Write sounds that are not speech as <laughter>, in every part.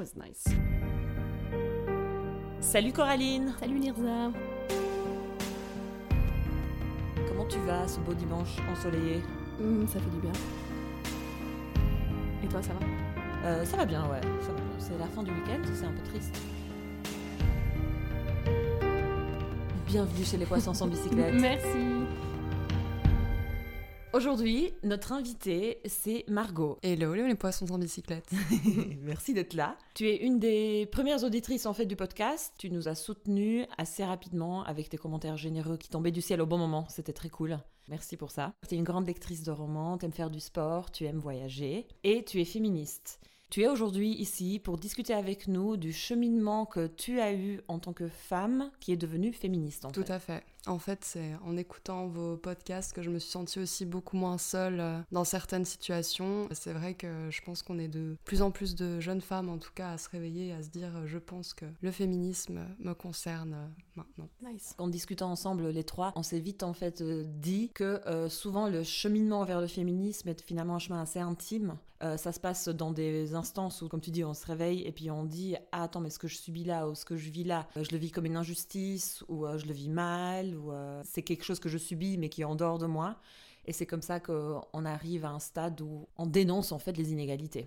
was nice. Salut Coraline Salut Nirza Comment tu vas ce beau dimanche ensoleillé? Hum, Ça fait du bien. Et toi, ça va? Euh, Ça va bien, ouais. ça va bien. C'est la fin du week-end, c'est un peu triste. Bienvenue chez les poissons sans bicyclette. <laughs> Merci Aujourd'hui, notre invitée, c'est Margot. Hello les poissons en bicyclette. <laughs> <laughs> Merci d'être là. Tu es une des premières auditrices en fait du podcast. Tu nous as soutenus assez rapidement avec tes commentaires généreux qui tombaient du ciel au bon moment. C'était très cool. Merci pour ça. Tu es une grande lectrice de romans, tu aimes faire du sport, tu aimes voyager et tu es féministe. Tu es aujourd'hui ici pour discuter avec nous du cheminement que tu as eu en tant que femme qui est devenue féministe. En Tout fait. à fait. En fait, c'est en écoutant vos podcasts que je me suis sentie aussi beaucoup moins seule euh, dans certaines situations. C'est vrai que je pense qu'on est de plus en plus de jeunes femmes, en tout cas, à se réveiller, à se dire euh, je pense que le féminisme me concerne euh, maintenant. Nice. En discutant ensemble les trois, on s'est vite en fait dit que souvent le cheminement vers le féminisme est finalement un chemin assez intime. Ça se passe dans des instances où, comme tu dis, on se réveille et puis on dit ah attends mais ce que je subis là ou ce que je vis là, je le vis comme une injustice ou je le vis mal ou euh, c'est quelque chose que je subis mais qui est en dehors de moi. Et c'est comme ça qu'on arrive à un stade où on dénonce en fait les inégalités.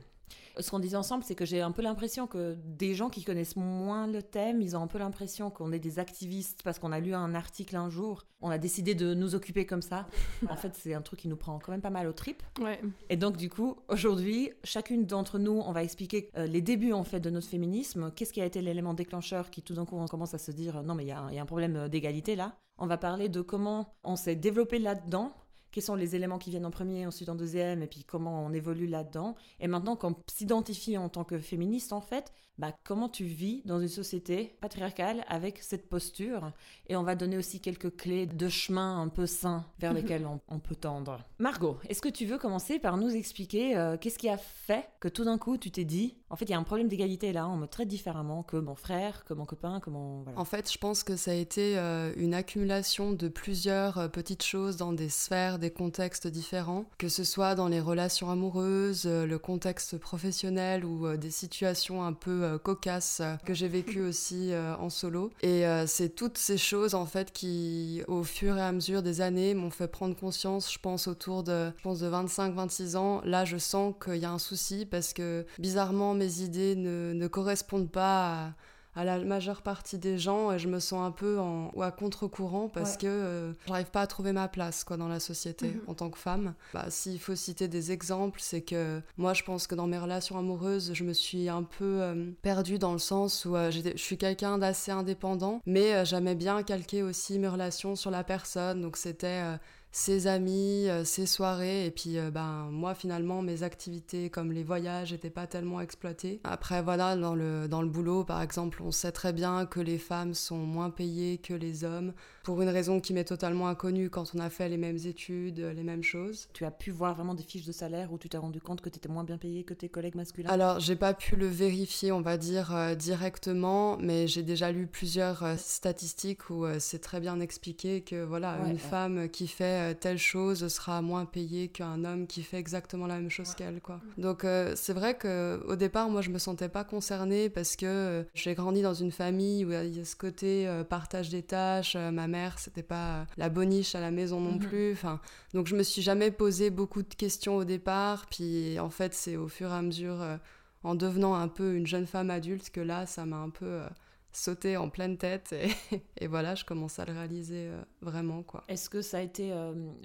Ce qu'on disait ensemble, c'est que j'ai un peu l'impression que des gens qui connaissent moins le thème, ils ont un peu l'impression qu'on est des activistes parce qu'on a lu un article un jour, on a décidé de nous occuper comme ça. <laughs> En fait, c'est un truc qui nous prend quand même pas mal au trip. Ouais. Et donc, du coup, aujourd'hui, chacune d'entre nous, on va expliquer euh, les débuts en fait de notre féminisme. Qu'est-ce qui a été l'élément déclencheur qui tout d'un coup on commence à se dire euh, non mais il y, a un- il y a un problème d'égalité là? On va parler de comment on s'est développé là-dedans. Quels sont les éléments qui viennent en premier, ensuite en deuxième, et puis comment on évolue là-dedans. Et maintenant qu'on s'identifie en tant que féministe, en fait, bah, comment tu vis dans une société patriarcale avec cette posture? Et on va donner aussi quelques clés de chemin un peu sains vers lesquels on, on peut tendre. Margot, est-ce que tu veux commencer par nous expliquer euh, qu'est-ce qui a fait que tout d'un coup tu t'es dit, en fait, il y a un problème d'égalité là, on me traite différemment que mon frère, que mon copain, que mon... Voilà. En fait, je pense que ça a été euh, une accumulation de plusieurs euh, petites choses dans des sphères, des contextes différents, que ce soit dans les relations amoureuses, le contexte professionnel ou des situations un peu euh, cocasses euh, que j'ai vécues <laughs> aussi euh, en solo. Et euh, c'est toutes ces choses en fait qui, au fur et à mesure des années, m'ont fait prendre conscience, je pense autour de, je pense de 25-26 ans. Là, je sens qu'il y a un souci parce que bizarrement, mes idées ne, ne correspondent pas à à la majeure partie des gens et je me sens un peu en, ou à contre-courant parce Ouais. que euh, j'arrive pas à trouver ma place quoi dans la société Mhm. en tant que femme. Bah, s'il faut citer des exemples, c'est que moi je pense que dans mes relations amoureuses, je me suis un peu euh, perdue dans le sens où euh, je suis quelqu'un d'assez indépendant, mais euh, j'aimais bien calquer aussi mes relations sur la personne. Donc c'était ses amis, euh, ses soirées, et puis euh, ben moi finalement mes activités comme les voyages n'étaient pas tellement exploitées. Après voilà dans le dans le boulot par exemple, on sait très bien que les femmes sont moins payées que les hommes pour une raison qui m'est totalement inconnue quand on a fait les mêmes études, euh, les mêmes choses. Tu as pu voir vraiment des fiches de salaire où tu t'es rendu compte que tu étais moins bien payé que tes collègues masculins? Alors, j'ai pas pu le vérifier, on va dire, euh, directement, mais j'ai déjà lu plusieurs euh, statistiques où euh, c'est très bien expliqué que voilà, Ouais, une ouais. femme qui fait telle chose sera moins payée qu'un homme qui fait exactement la même chose qu'elle, quoi. Donc, c'est vrai que au départ, moi, je me sentais pas concernée parce que j'ai grandi dans une famille où il y a ce côté partage des tâches. ma mère, c'était pas euh, la boniche à la maison non Mhm. plus. Enfin, donc je me suis jamais posé beaucoup de questions au départ, puis en fait c'est au fur et à mesure, euh, en devenant un peu une jeune femme adulte, que là ça m'a un peu euh, sauté en pleine tête et, <laughs> et voilà, je commence à le réaliser euh, vraiment quoi. Est-ce que ça a été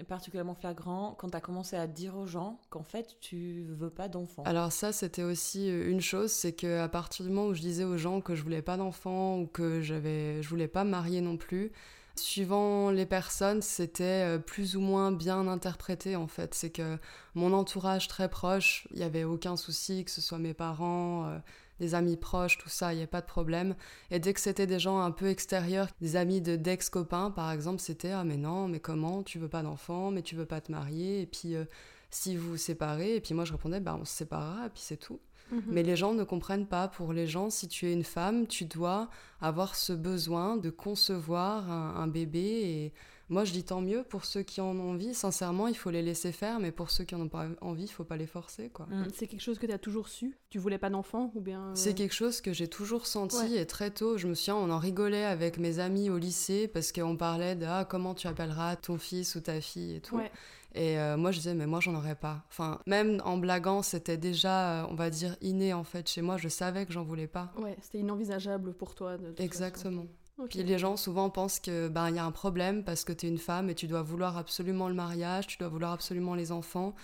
particulièrement flagrant quand tu as commencé à dire aux gens qu'en fait tu veux pas d'enfants Alors ça c'était aussi une chose, c'est que à partir du moment où je disais aux gens que je voulais pas d'enfants ou que j'avais, je voulais pas me marier non plus. Suivant les personnes, c'était euh, plus ou moins bien interprété en fait. C'est que mon entourage très proche, il y avait aucun souci, que ce soit mes parents, euh, des amis proches, tout ça, il n'y a pas de problème. Et dès que c'était des gens un peu extérieurs, des amis de d'ex-copains par exemple, c'était ah mais non, mais comment, tu veux pas d'enfants, mais tu veux pas te marier, et puis euh, si vous vous séparez, et puis moi je répondais bah on se séparera, et puis c'est tout. Mhm. Mais les gens ne comprennent pas. Pour les gens, si tu es une femme, tu dois avoir ce besoin de concevoir un, un bébé. Et Moi, je dis tant mieux pour ceux qui en ont envie. Sincèrement, il faut les laisser faire, mais pour ceux qui en ont pas envie, il faut pas les forcer, quoi. Mm. C'est quelque chose que tu as toujours su? Tu voulais pas d'enfant ou bien euh, C'est quelque chose que j'ai toujours senti Ouais. et très tôt, je me souviens, on en rigolait avec mes amis au lycée parce qu'on parlait de ah, comment tu appelleras ton fils ou ta fille et tout. Ouais. Et euh, moi, je disais, mais moi, j'en aurais pas. Enfin, même en blaguant, c'était déjà, euh, on va dire, inné en fait chez moi. Je savais que j'en voulais pas. Ouais, c'était inenvisageable pour toi. De, toute Exactement. Puis les gens souvent pensent que ben il y a un problème parce que tu es une femme et tu dois vouloir absolument le mariage, tu dois vouloir absolument les enfants.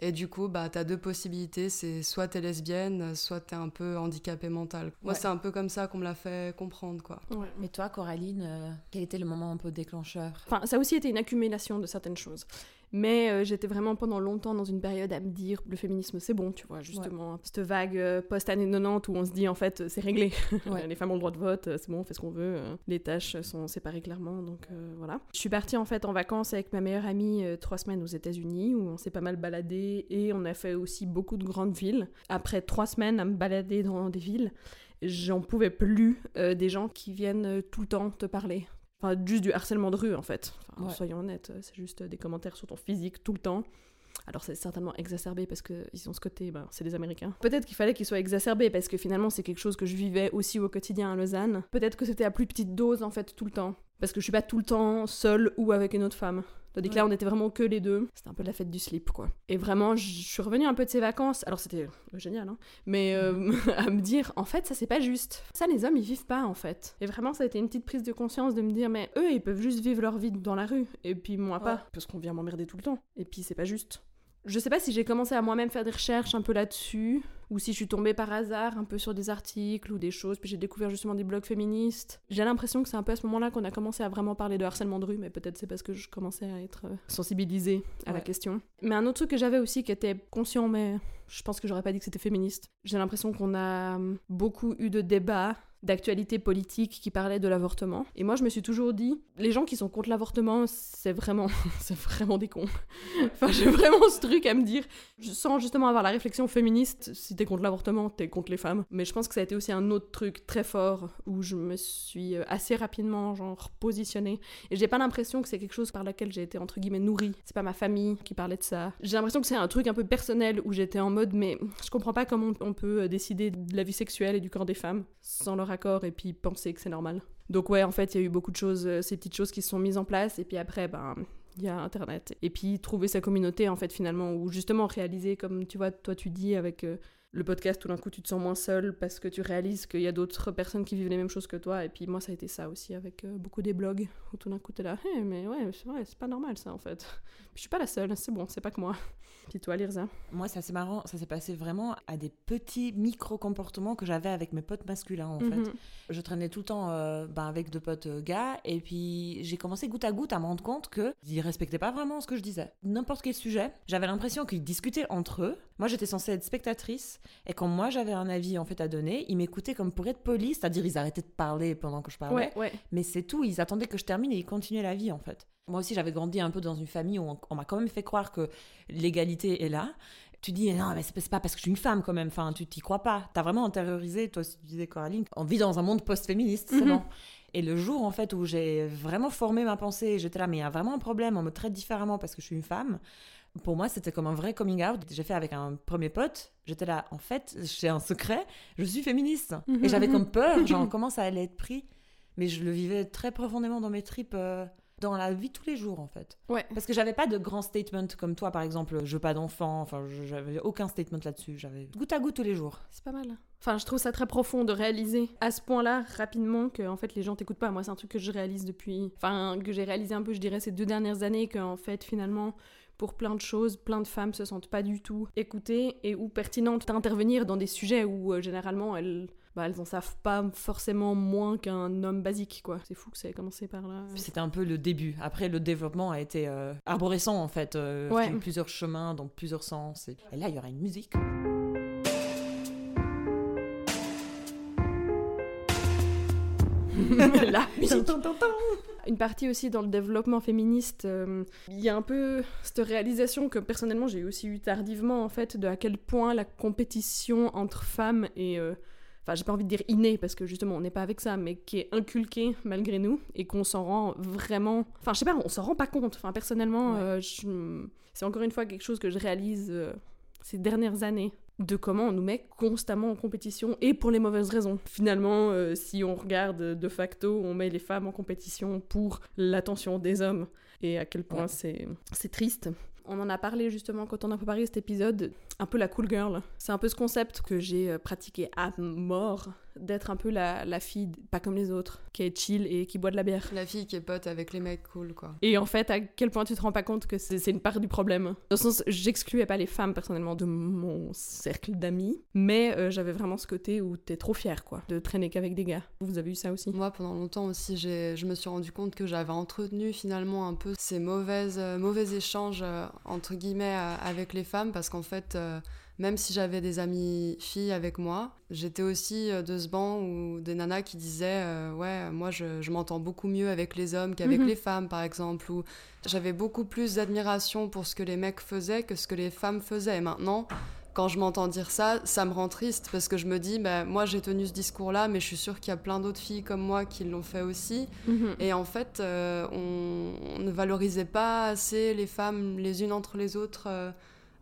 Et du coup, bah, tu as deux possibilités, c'est soit tu es lesbienne, soit tu es un peu handicapée mentale. Moi, Ouais. c'est un peu comme ça qu'on me l'a fait comprendre, quoi. Ouais. Mais toi, Coraline, euh, quel était le moment un peu déclencheur? Enfin, ça a aussi été une accumulation de certaines choses. Mais euh, j'étais vraiment pendant longtemps dans une période à me dire le féminisme c'est bon, tu vois, justement. Cette vague euh, post-année 90 où on se dit en fait euh, c'est réglé. <laughs> Ouais. les femmes ont le droit de vote, c'est bon, on fait ce qu'on veut. les tâches sont séparées clairement, donc euh, voilà. Je suis partie en fait en vacances avec ma meilleure amie trois semaines aux États-Unis où on s'est pas mal baladé et on a fait aussi beaucoup de grandes villes. Après trois semaines à me balader dans des villes, j'en pouvais plus euh, des gens qui viennent tout le temps te parler. Enfin, juste du harcèlement de rue, en fait. Enfin, Ouais. Soyons honnêtes, euh, c'est juste des commentaires sur ton physique tout le temps. Alors c'est certainement exacerbé parce qu'ils ont ce côté, ben, c'est des Américains. Peut-être qu'il fallait qu'ils soient exacerbés parce que finalement c'est quelque chose que je vivais aussi au quotidien à Lausanne. Peut-être que c'était à plus petite dose en fait tout le temps. Parce que je suis pas tout le temps seule ou avec une autre femme. Tandis que là, on était vraiment que les deux. C'était un peu la fête du slip, quoi. Et vraiment, je suis revenue un peu de ces vacances. Alors, c'était euh, génial, hein. Mais euh, <laughs> à me dire, en fait, ça, c'est pas juste. Ça, les hommes, ils vivent pas, en fait. Et vraiment, ça a été une petite prise de conscience de me dire, mais eux, ils peuvent juste vivre leur vie dans la rue. Et puis, moi, Ouais. pas. Parce qu'on vient m'emmerder tout le temps. Et puis, c'est pas juste. Je sais pas si j'ai commencé à moi-même faire des recherches un peu là-dessus, ou si je suis tombée par hasard un peu sur des articles ou des choses, puis j'ai découvert justement des blogs féministes. J'ai l'impression que c'est un peu à ce moment-là qu'on a commencé à vraiment parler de harcèlement de rue, mais peut-être c'est parce que je commençais à être euh, sensibilisée à la question. Mais un autre truc que j'avais aussi qui était conscient, mais je pense que j'aurais pas dit que c'était féministe. J'ai l'impression qu'on a beaucoup eu de débats d'actualité politique qui parlaient de l'avortement. Et moi, je me suis toujours dit, les gens qui sont contre l'avortement, c'est vraiment, <laughs> c'est vraiment des cons. <laughs> enfin, j'ai vraiment ce truc à me dire, sans justement avoir la réflexion féministe, si t'es contre l'avortement, t'es contre les femmes. Mais je pense que ça a été aussi un autre truc très fort où je me suis euh, assez rapidement, genre, positionnée. Et j'ai pas l'impression que c'est quelque chose par laquelle j'ai été, entre guillemets, nourrie. C'est pas ma famille qui parlait de ça. J'ai l'impression que c'est un truc un peu personnel où j'étais en mode, mais je comprends pas comment on peut décider de la vie sexuelle et du corps des femmes sans leur et puis penser que c'est normal. Donc ouais, en fait, il y a eu beaucoup de choses, euh, ces petites choses qui se sont mises en place et puis après, ben, il y a Internet. Et puis trouver sa communauté, en fait, finalement, ou justement réaliser, comme tu vois, toi tu dis avec euh, le podcast, tout d'un coup, tu te sens moins seul parce que tu réalises qu'il y a d'autres personnes qui vivent les mêmes choses que toi. Et puis moi, ça a été ça aussi avec euh, beaucoup des blogs où tout d'un coup, t'es là, mais ouais, c'est vrai, c'est pas normal ça, en fait. Puis je suis pas la seule, c'est bon, c'est pas que moi. <laughs> Puis toi, Lirza? Moi, c'est assez marrant. Ça s'est passé vraiment à des petits micro-comportements que j'avais avec mes potes masculins, en fait. Mhm. Je traînais tout le temps euh, ben, avec deux potes euh, gars, et puis j'ai commencé goutte à goutte à me rendre compte qu'ils respectaient pas vraiment ce que je disais. N'importe quel sujet, j'avais l'impression qu'ils discutaient entre eux. Moi, j'étais censée être spectatrice, et quand moi j'avais un avis en fait à donner, ils m'écoutaient comme pour être polis, c'est-à-dire ils arrêtaient de parler pendant que je parlais. Ouais, ouais. Mais c'est tout, ils attendaient que je termine et ils continuaient la vie en fait. Moi aussi, j'avais grandi un peu dans une famille où on, on m'a quand même fait croire que l'égalité est là. Tu dis, non, mais c'est c'est pas parce que je suis une femme quand même, enfin, tu t'y crois pas. T'as vraiment intériorisé, toi, si tu disais Coraline, on vit dans un monde post-féministe, c'est Mhm. bon. Et le jour, en fait, où j'ai vraiment formé ma pensée, j'étais là, mais il y a vraiment un problème, on me traite différemment parce que je suis une femme. Pour moi, c'était comme un vrai coming out. J'ai fait avec un premier pote. J'étais là, en fait, j'ai un secret, je suis féministe. Mhm, Et j'avais mhm. comme peur, <laughs> genre, comment ça allait être pris. Mais je le vivais très profondément dans mes tripes, euh, dans la vie tous les jours, en fait. Ouais. Parce que j'avais pas de grands statements comme toi, par exemple, je veux pas d'enfant, enfin, j'avais aucun statement là-dessus. J'avais goutte à goutte tous les jours. C'est pas mal. Enfin, je trouve ça très profond de réaliser à ce point-là, rapidement, que en fait les gens t'écoutent pas. Moi, c'est un truc que je réalise depuis. Enfin, que j'ai réalisé un peu, je dirais, ces deux dernières années, qu'en fait, finalement, pour plein de choses, plein de femmes se sentent pas du tout écoutées et ou pertinentes d'intervenir dans des sujets où euh, généralement elles. Bah, elles en savent pas forcément moins qu'un homme basique, quoi. C'est fou que ça ait commencé par là. C'était un peu le début. Après, le développement a été euh, arborescent, en fait. Euh, Ouais. plusieurs chemins, dans plusieurs sens. Et, et là, il y aura une musique. <laughs> la musique. Une partie aussi dans le développement féministe, euh, il y a un peu cette réalisation que personnellement j'ai aussi eu tardivement en fait de à quel point la compétition entre femmes est, euh, enfin j'ai pas envie de dire inné parce que justement on n'est pas avec ça, mais qui est inculqué malgré nous et qu'on s'en rend vraiment, enfin je sais pas, on s'en rend pas compte. Enfin personnellement, euh, c'est encore une fois quelque chose que je réalise euh, ces dernières années de comment on nous met constamment en compétition et pour les mauvaises raisons. Finalement, euh, si on regarde de facto, on met les femmes en compétition pour l'attention des hommes et à quel point c'est triste. On en a parlé justement quand on a préparé cet épisode, un peu la cool girl. C'est un peu ce concept que j'ai euh, pratiqué à mort d'être un peu la, la, fille pas comme les autres, qui est chill et qui boit de la bière. La fille qui est pote avec les mecs cool, quoi. Et en fait, à quel point tu te rends pas compte que c'est une part du problème? Dans le sens, j'excluais pas les femmes personnellement de mon cercle d'amis, mais euh, j'avais vraiment ce côté où t'es trop fière, quoi, de traîner qu'avec des gars. Vous avez eu ça aussi? Moi, pendant longtemps aussi, je me suis rendu compte que j'avais entretenu finalement un peu ces mauvaises, euh, mauvais échanges, euh, entre guillemets, avec les femmes, parce qu'en fait même si j'avais des amies filles avec moi, j'étais aussi euh, de ce banc où des nanas qui disaient euh, Ouais, moi je, m'entends beaucoup mieux avec les hommes qu'avec mhm. les femmes, par exemple. Ou j'avais beaucoup plus d'admiration pour ce que les mecs faisaient que ce que les femmes faisaient. Et maintenant, quand je m'entends dire ça, ça me rend triste parce que je me dis, bah, moi j'ai tenu ce discours-là, mais je suis sûre qu'il y a plein d'autres filles comme moi qui l'ont fait aussi. Mhm. Et en fait, euh, on, ne valorisait pas assez les femmes les unes entre les autres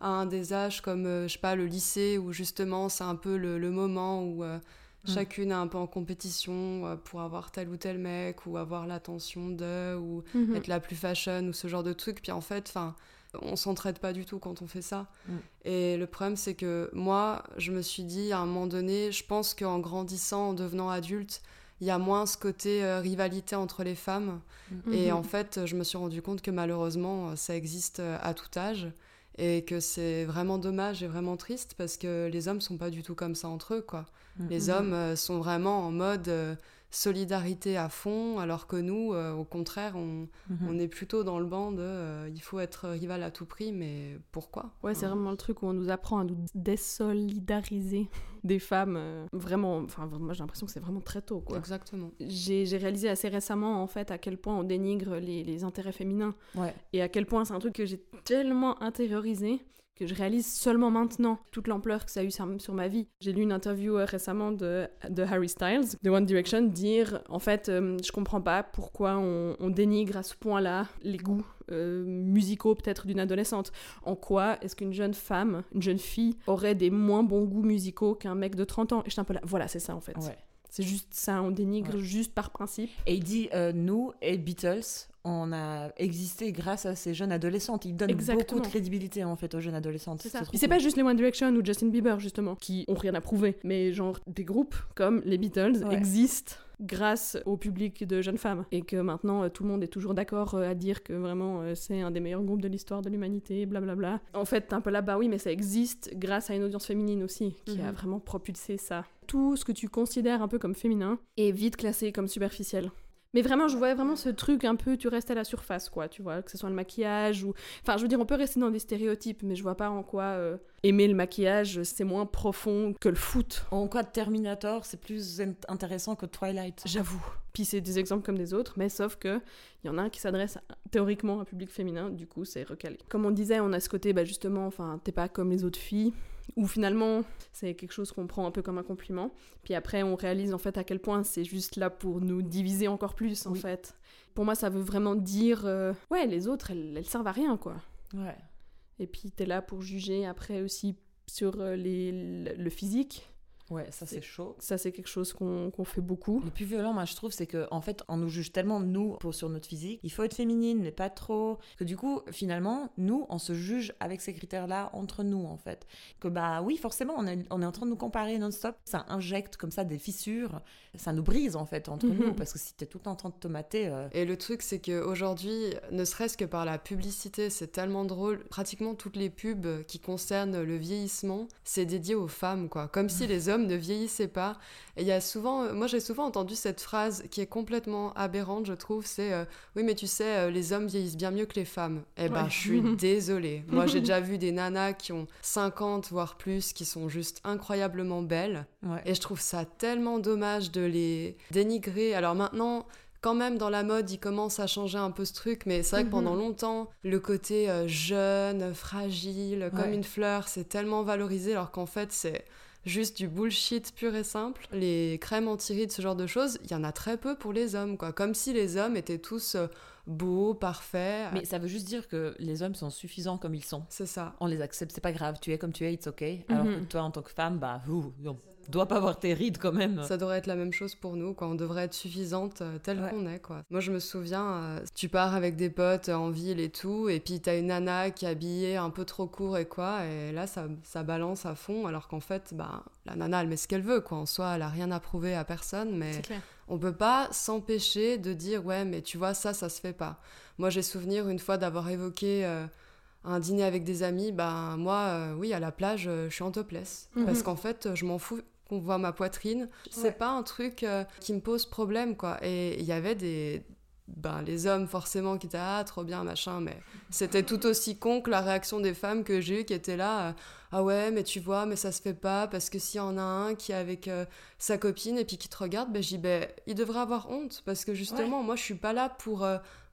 à un des âges comme, euh, je sais pas, le lycée, où justement c'est un peu le, moment où euh, mm. chacune est un peu en compétition euh, pour avoir tel ou tel mec, ou avoir l'attention de, ou mm-hmm. être la plus fashion, ou ce genre de truc. Puis en fait, enfin on s'entraide pas du tout quand on fait ça. Mm. Et le problème, c'est que moi, je me suis dit à un moment donné, je pense qu'en grandissant, en devenant adulte, il y a moins ce côté rivalité entre les femmes. Mm. Et mm-hmm. en fait, je me suis rendu compte que malheureusement, ça existe à tout âge et que c'est vraiment dommage et vraiment triste parce que les hommes sont pas du tout comme ça entre eux quoi. Mm. Les hommes euh, sont vraiment en mode euh, solidarité à fond, alors que nous, euh, au contraire, on, mhm. on, est plutôt dans le banc de il faut être rival à tout prix, mais pourquoi Ouais, c'est vraiment le truc où on nous apprend à nous désolidariser des femmes. Euh, vraiment, enfin, moi j'ai l'impression que c'est vraiment très tôt, quoi. Exactement. J'ai réalisé assez récemment, en fait, à quel point on dénigre les, les intérêts féminins. Ouais. Et à quel point c'est un truc que j'ai tellement intériorisé que je réalise seulement maintenant toute l'ampleur que ça a eu sur ma vie. J'ai lu une interview euh, récemment de, de, Harry Styles de One Direction dire en fait euh, je comprends pas pourquoi on, dénigre à ce point-là les goûts euh, musicaux peut-être d'une adolescente. En quoi est-ce qu'une jeune femme, une jeune fille aurait des moins bons goûts musicaux qu'un mec de 30 ans? Et je suis un peu là, voilà c'est ça en fait. C'est juste ça, on dénigre juste par principe. Et il dit, nous et Beatles, on a existé grâce à ces jeunes adolescentes. Ils donnent beaucoup de crédibilité en fait aux jeunes adolescentes. C'est ça. c'est pas juste les One Direction ou Justin Bieber justement qui ont rien à prouver, mais genre des groupes comme les Beatles existent grâce au public de jeunes femmes et que maintenant euh, tout le monde est toujours d'accord euh, à dire que vraiment euh, c'est un des meilleurs groupes de l'histoire de l'humanité, blablabla. En fait, un peu là, bas oui, mais ça existe grâce à une audience féminine aussi qui a mhm. vraiment propulsé ça. Tout ce que tu considères un peu comme féminin est vite classé comme superficiel. Mais vraiment, je voyais vraiment ce truc un peu, tu restes à la surface, quoi, tu vois, que ce soit le maquillage ou... Enfin, je veux dire, on peut rester dans des stéréotypes, mais je vois pas en quoi euh, aimer le maquillage, c'est moins profond que le foot. En quoi Terminator, c'est plus intéressant que Twilight? J'avoue. Puis c'est des exemples comme des autres, mais sauf que il y en a un qui s'adresse théoriquement à un public féminin, du coup, c'est recalé. Comme on disait, on a ce côté, bah justement, enfin, t'es pas comme les autres filles, ou finalement c'est quelque chose qu'on prend un peu comme un compliment. Puis après on réalise en fait à quel point c'est juste là pour nous diviser encore plus en fait. Pour moi ça veut vraiment dire euh, ouais les autres elles, elles, servent à rien quoi. Ouais. Et puis t'es là pour juger après aussi sur euh, les, le physique Ouais, ça c'est chaud. Ça c'est quelque chose qu'on fait beaucoup. Le plus violent, moi je trouve, c'est qu'en en fait, on nous juge tellement nous pour, sur notre physique. Il faut être féminine, mais pas trop. Que du coup, finalement, nous, on se juge avec ces critères-là entre nous, en fait. Que bah oui, forcément, on est, on est en train de nous comparer non-stop. Ça injecte comme ça des fissures. Ça nous brise en fait entre nous, parce que si t'es tout le temps en train de tomater. Euh, Et le truc, c'est qu'aujourd'hui, ne serait-ce que par la publicité, c'est tellement drôle. Pratiquement toutes les pubs qui concernent le vieillissement, c'est dédié aux femmes, quoi. Comme si <laughs> les hommes ne vieillissait pas. Et il y a souvent, euh, moi j'ai souvent entendu cette phrase qui est complètement aberrante, je trouve, c'est euh, oui mais tu sais, euh, les hommes vieillissent bien mieux que les femmes. Eh ben je suis <laughs> désolée. Moi j'ai <laughs> déjà vu des nanas qui ont 50 voire plus, qui sont juste incroyablement belles. Et je trouve ça tellement dommage de les dénigrer. Alors maintenant quand même dans la mode, il commence à changer un peu ce truc, mais c'est vrai que pendant mhm. longtemps, le côté jeune, fragile, comme une fleur, c'est tellement valorisé, alors qu'en fait, c'est juste du bullshit pur et simple. Les crèmes anti-rides, ce genre de choses, il y en a très peu pour les hommes, quoi. Comme si les hommes étaient tous euh, beaux, parfaits. Mais ça veut juste dire que les hommes sont suffisants comme ils sont. C'est ça. On les accepte, c'est pas grave, tu es comme tu es, it's ok. Alors que toi, en tant que femme, bah, ouh, on doit pas avoir tes rides quand même. Ça devrait être la même chose pour nous, quoi. On devrait être suffisante euh, telle Ouais. qu'on est, quoi. Moi, je me souviens, euh, tu pars avec des potes en ville et tout, et puis t'as une nana qui est habillée un peu trop court et quoi, et là, ça, ça balance à fond, alors qu'en fait, bah, la nana, elle met ce qu'elle veut, quoi. En soi, elle a rien à prouver à personne, mais on peut pas s'empêcher de dire ouais mais tu vois ça ça se fait pas moi j'ai souvenir une fois d'avoir évoqué euh, un dîner avec des amis ben moi euh, oui à la plage euh, je suis en topless Mhm. parce qu'en fait je m'en fous qu'on voit ma poitrine c'est Ouais. pas un truc euh, qui me pose problème quoi. Et il y avait des ben, les hommes forcément qui étaient ah trop bien machin mais c'était tout aussi con que la réaction des femmes que j'ai eu qui étaient là euh, ah ouais mais tu vois mais ça se fait pas parce que s'il y en a un qui est avec euh, sa copine et puis qui te regarde ben je dis ben il devrait avoir honte parce que justement moi je suis pas là pour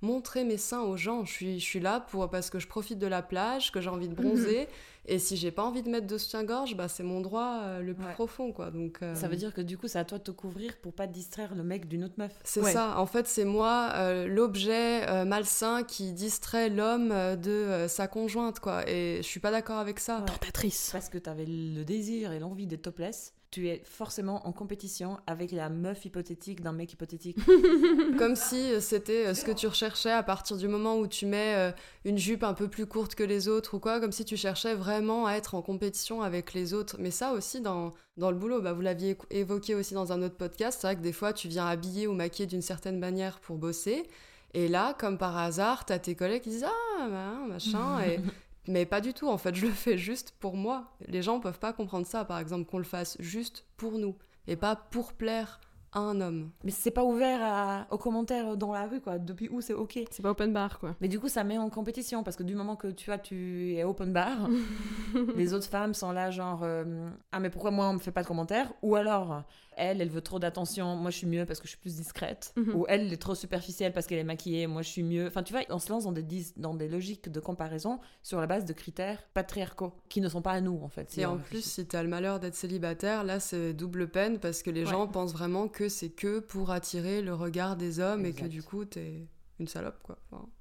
montrer mes seins aux gens. Je suis je suis là pour parce que je profite de la plage que j'ai envie de bronzer et si j'ai pas envie de mettre de soutien-gorge bah c'est mon droit euh, le plus Ouais. profond quoi donc euh, Ça veut dire que du coup, c'est à toi de te couvrir pour pas distraire le mec d'une autre meuf. c'est Ouais. ça, en fait, c'est moi euh, l'objet euh, malsain qui distrait l'homme de euh, sa conjointe, quoi. Et je suis pas d'accord avec ça. Ouais. Tentatrice. Parce que t'avais le désir et l'envie d'être topless, tu es forcément en compétition avec la meuf hypothétique d'un mec hypothétique. <laughs> Comme si euh, c'était euh, ce que tu recherchais à partir du moment où tu mets euh, une jupe un peu plus courte que les autres ou quoi, comme si tu cherchais vraiment à être en compétition avec les autres. Mais ça aussi, dans, dans le boulot, bah, vous l'aviez évoqué aussi dans un autre podcast, c'est vrai que des fois, tu viens habiller ou maquiller d'une certaine manière pour bosser. Et là, comme par hasard, t'as tes collègues qui disent Ah, bah, machin. et... <laughs> Mais pas du tout, en fait, je le fais juste pour moi. Les gens peuvent pas comprendre ça, par exemple, qu'on le fasse juste pour nous et pas pour plaire à un homme. Mais c'est pas ouvert à- aux commentaires dans la rue, quoi. Depuis où c'est ok. C'est pas open bar, quoi. Mais du coup, ça met en compétition parce que du moment que tu vois, tu es open bar, <laughs> les autres femmes sont là, genre euh, Ah, mais pourquoi moi on me fait pas de commentaires? Ou alors, elle, elle veut trop d'attention, moi je suis mieux parce que je suis plus discrète. Mhm. Ou elle, elle est trop superficielle parce qu'elle est maquillée, moi je suis mieux. Enfin, tu vois, on se lance dans des, dis- dans des logiques de comparaison sur la base de critères patriarcaux qui ne sont pas à nous en fait. Et en plus, si t'as le malheur d'être célibataire, là, c'est double peine parce que les Ouais. gens pensent vraiment que c'est que pour attirer le regard des hommes et que du coup, t'es une salope, quoi.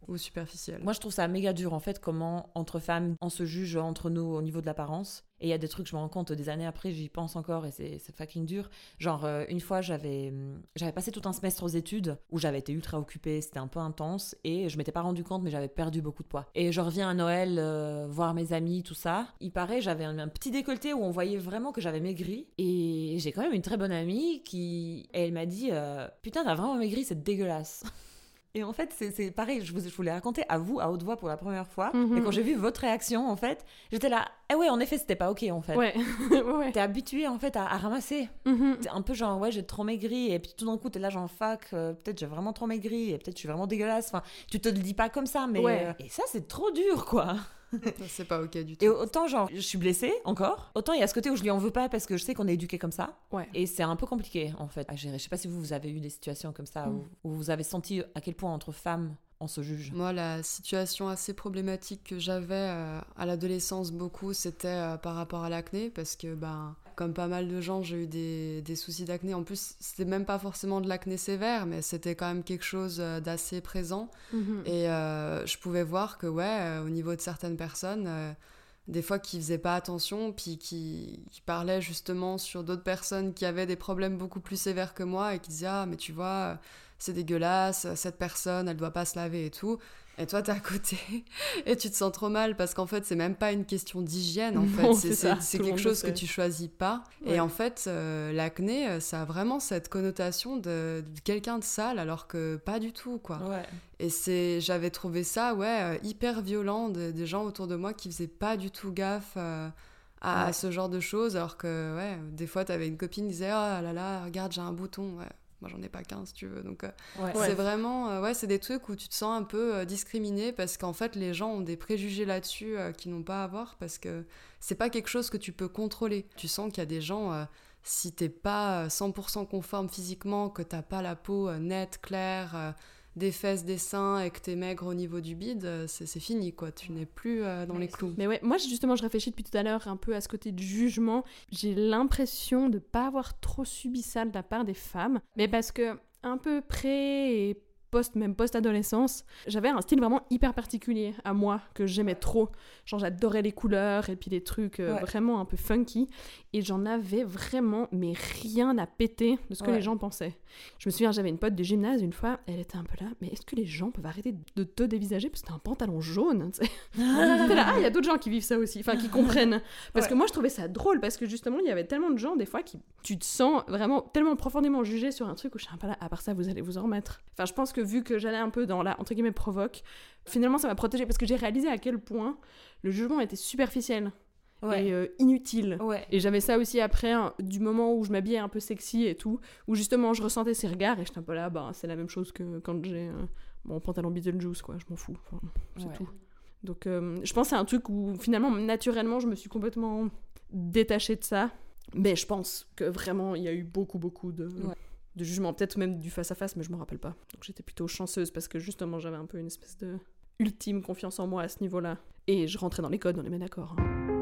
Ou superficielle. Moi, je trouve ça méga dur, en fait, comment, entre femmes, on se juge entre nous au niveau de l'apparence. Et il y a des trucs, je me rends compte des années après, j'y pense encore et c'est fucking dur. Genre, euh, une fois, j'avais hum, j'avais passé tout un semestre aux études où j'avais été ultra occupée, c'était un peu intense et je m'étais pas rendu compte, mais j'avais perdu beaucoup de poids. Et je reviens à Noël euh, voir mes amis, tout ça. Il paraît, j'avais un, petit décolleté où on voyait vraiment que j'avais maigri. Et j'ai quand même une très bonne amie qui. elle m'a dit euh, Putain, t'as vraiment maigri, c'est dégueulasse. Et en fait, c'est pareil, je vous, je vous l'ai raconté à vous, à haute voix pour la première fois. Mhm. Et quand j'ai vu votre réaction, en fait, j'étais là, ah ouais, en effet, c'était pas ok, en fait. Ouais. <laughs> ouais. T'es habitué, en fait, à, à ramasser. Mhm. T'es un peu genre, ouais, j'ai trop maigri. Et puis tout d'un coup, t'es là, genre, fuck, euh, peut-être j'ai vraiment trop maigri. Et peut-être je suis vraiment dégueulasse. Enfin, tu te le dis pas comme ça, mais. Ouais. euh, Et ça, c'est trop dur, quoi. <laughs> C'est pas ok du tout. Et autant, genre, je suis blessée encore. Autant, il y a ce côté où je lui en veux pas parce que je sais qu'on est éduqué comme ça. Ouais. Et c'est un peu compliqué, en fait, à gérer. Je sais pas si vous, vous avez eu des situations comme ça Mm. où, où vous avez senti à quel point entre femmes on se juge. Moi, la situation assez problématique que j'avais euh, à l'adolescence beaucoup, c'était euh, par rapport à l'acné, parce que, ben, comme pas mal de gens, j'ai eu des, des soucis d'acné. En plus, c'était même pas forcément de l'acné sévère, mais c'était quand même quelque chose euh, d'assez présent. Mhm. Et euh, je pouvais voir que, ouais, euh, au niveau de certaines personnes, euh, des fois qui faisaient pas attention, puis qui, qui parlaient justement sur d'autres personnes qui avaient des problèmes beaucoup plus sévères que moi et qui disaient Ah, mais tu vois, c'est dégueulasse, cette personne, elle doit pas se laver et tout. Et toi, t'es à côté <laughs> et tu te sens trop mal parce qu'en fait, c'est même pas une question d'hygiène. En <laughs> fait, Non, c'est quelque chose que tu choisis pas. Ouais. Et en fait, euh, l'acné, euh, ça a vraiment cette connotation de, de quelqu'un de sale, alors que pas du tout, quoi. Ouais. Et c'est, j'avais trouvé ça, ouais, euh, hyper violent, de- des gens autour de moi qui faisaient pas du tout gaffe euh, à, ce genre de choses, alors que, ouais, des fois, t'avais une copine qui disait, oh là là, regarde, j'ai un bouton, ouais. Moi, j'en ai pas qu'un, si tu veux. Donc, euh, Ouais. c'est vraiment, euh, ouais, c'est des trucs où tu te sens un peu euh, discriminé parce qu'en fait, les gens ont des préjugés là-dessus euh, qu'ils n'ont pas à avoir parce que c'est pas quelque chose que tu peux contrôler. Tu sens qu'il y a des gens, euh, si t'es pas euh, 100% conforme physiquement, que t'as pas la peau euh, nette, claire, euh, des fesses, des seins et que t'es maigre au niveau du bide, euh, c'est c'est fini quoi. Tu n'es plus euh, dans les clous. Mais ouais, moi justement, je réfléchis depuis tout à l'heure un peu à ce côté du jugement. J'ai l'impression de pas avoir trop subi ça de la part des femmes, mais parce que un peu près et post même post-adolescence, j'avais un style vraiment hyper particulier à moi que j'aimais trop. Genre j'adorais les couleurs et puis les trucs euh, Ouais. vraiment un peu funky et j'en avais vraiment mais rien à péter de ce que Ouais. les gens pensaient. Je me souviens, j'avais une pote de gymnase une fois, elle était un peu là, mais est-ce que les gens peuvent arrêter de te dévisager parce que t'as un pantalon jaune? Tu sais <laughs> T'es là, ah, il y a d'autres gens qui vivent ça aussi, enfin qui <laughs> comprennent. Parce que moi, je trouvais ça drôle, parce que justement, il y avait tellement de gens, des fois, qui tu te sens vraiment tellement profondément jugé sur un truc où je suis un peu là, à part ça, vous allez vous en remettre. Enfin, je pense que vu que j'allais un peu dans la, entre guillemets, provoque, finalement, ça m'a protégée, parce que j'ai réalisé à quel point le jugement était superficiel Ouais. et euh, inutile. Ouais. Et j'avais ça aussi après, hein, du moment où je m'habillais un peu sexy et tout, où justement je ressentais ces regards et j'étais un peu là, bah, c'est la même chose que quand j'ai euh, mon pantalon Beetlejuice, quoi, je m'en fous. Enfin, c'est Ouais. tout. Donc euh, je pense que c'est un truc où finalement, naturellement, je me suis complètement détachée de ça. Mais je pense que vraiment, il y a eu beaucoup, beaucoup de. De jugements, peut-être même du face-à-face, mais je me rappelle pas. Donc j'étais plutôt chanceuse parce que justement, j'avais un peu une espèce de ultime confiance en moi à ce niveau-là. Et je rentrais dans les codes, on est bien d'accord. hein.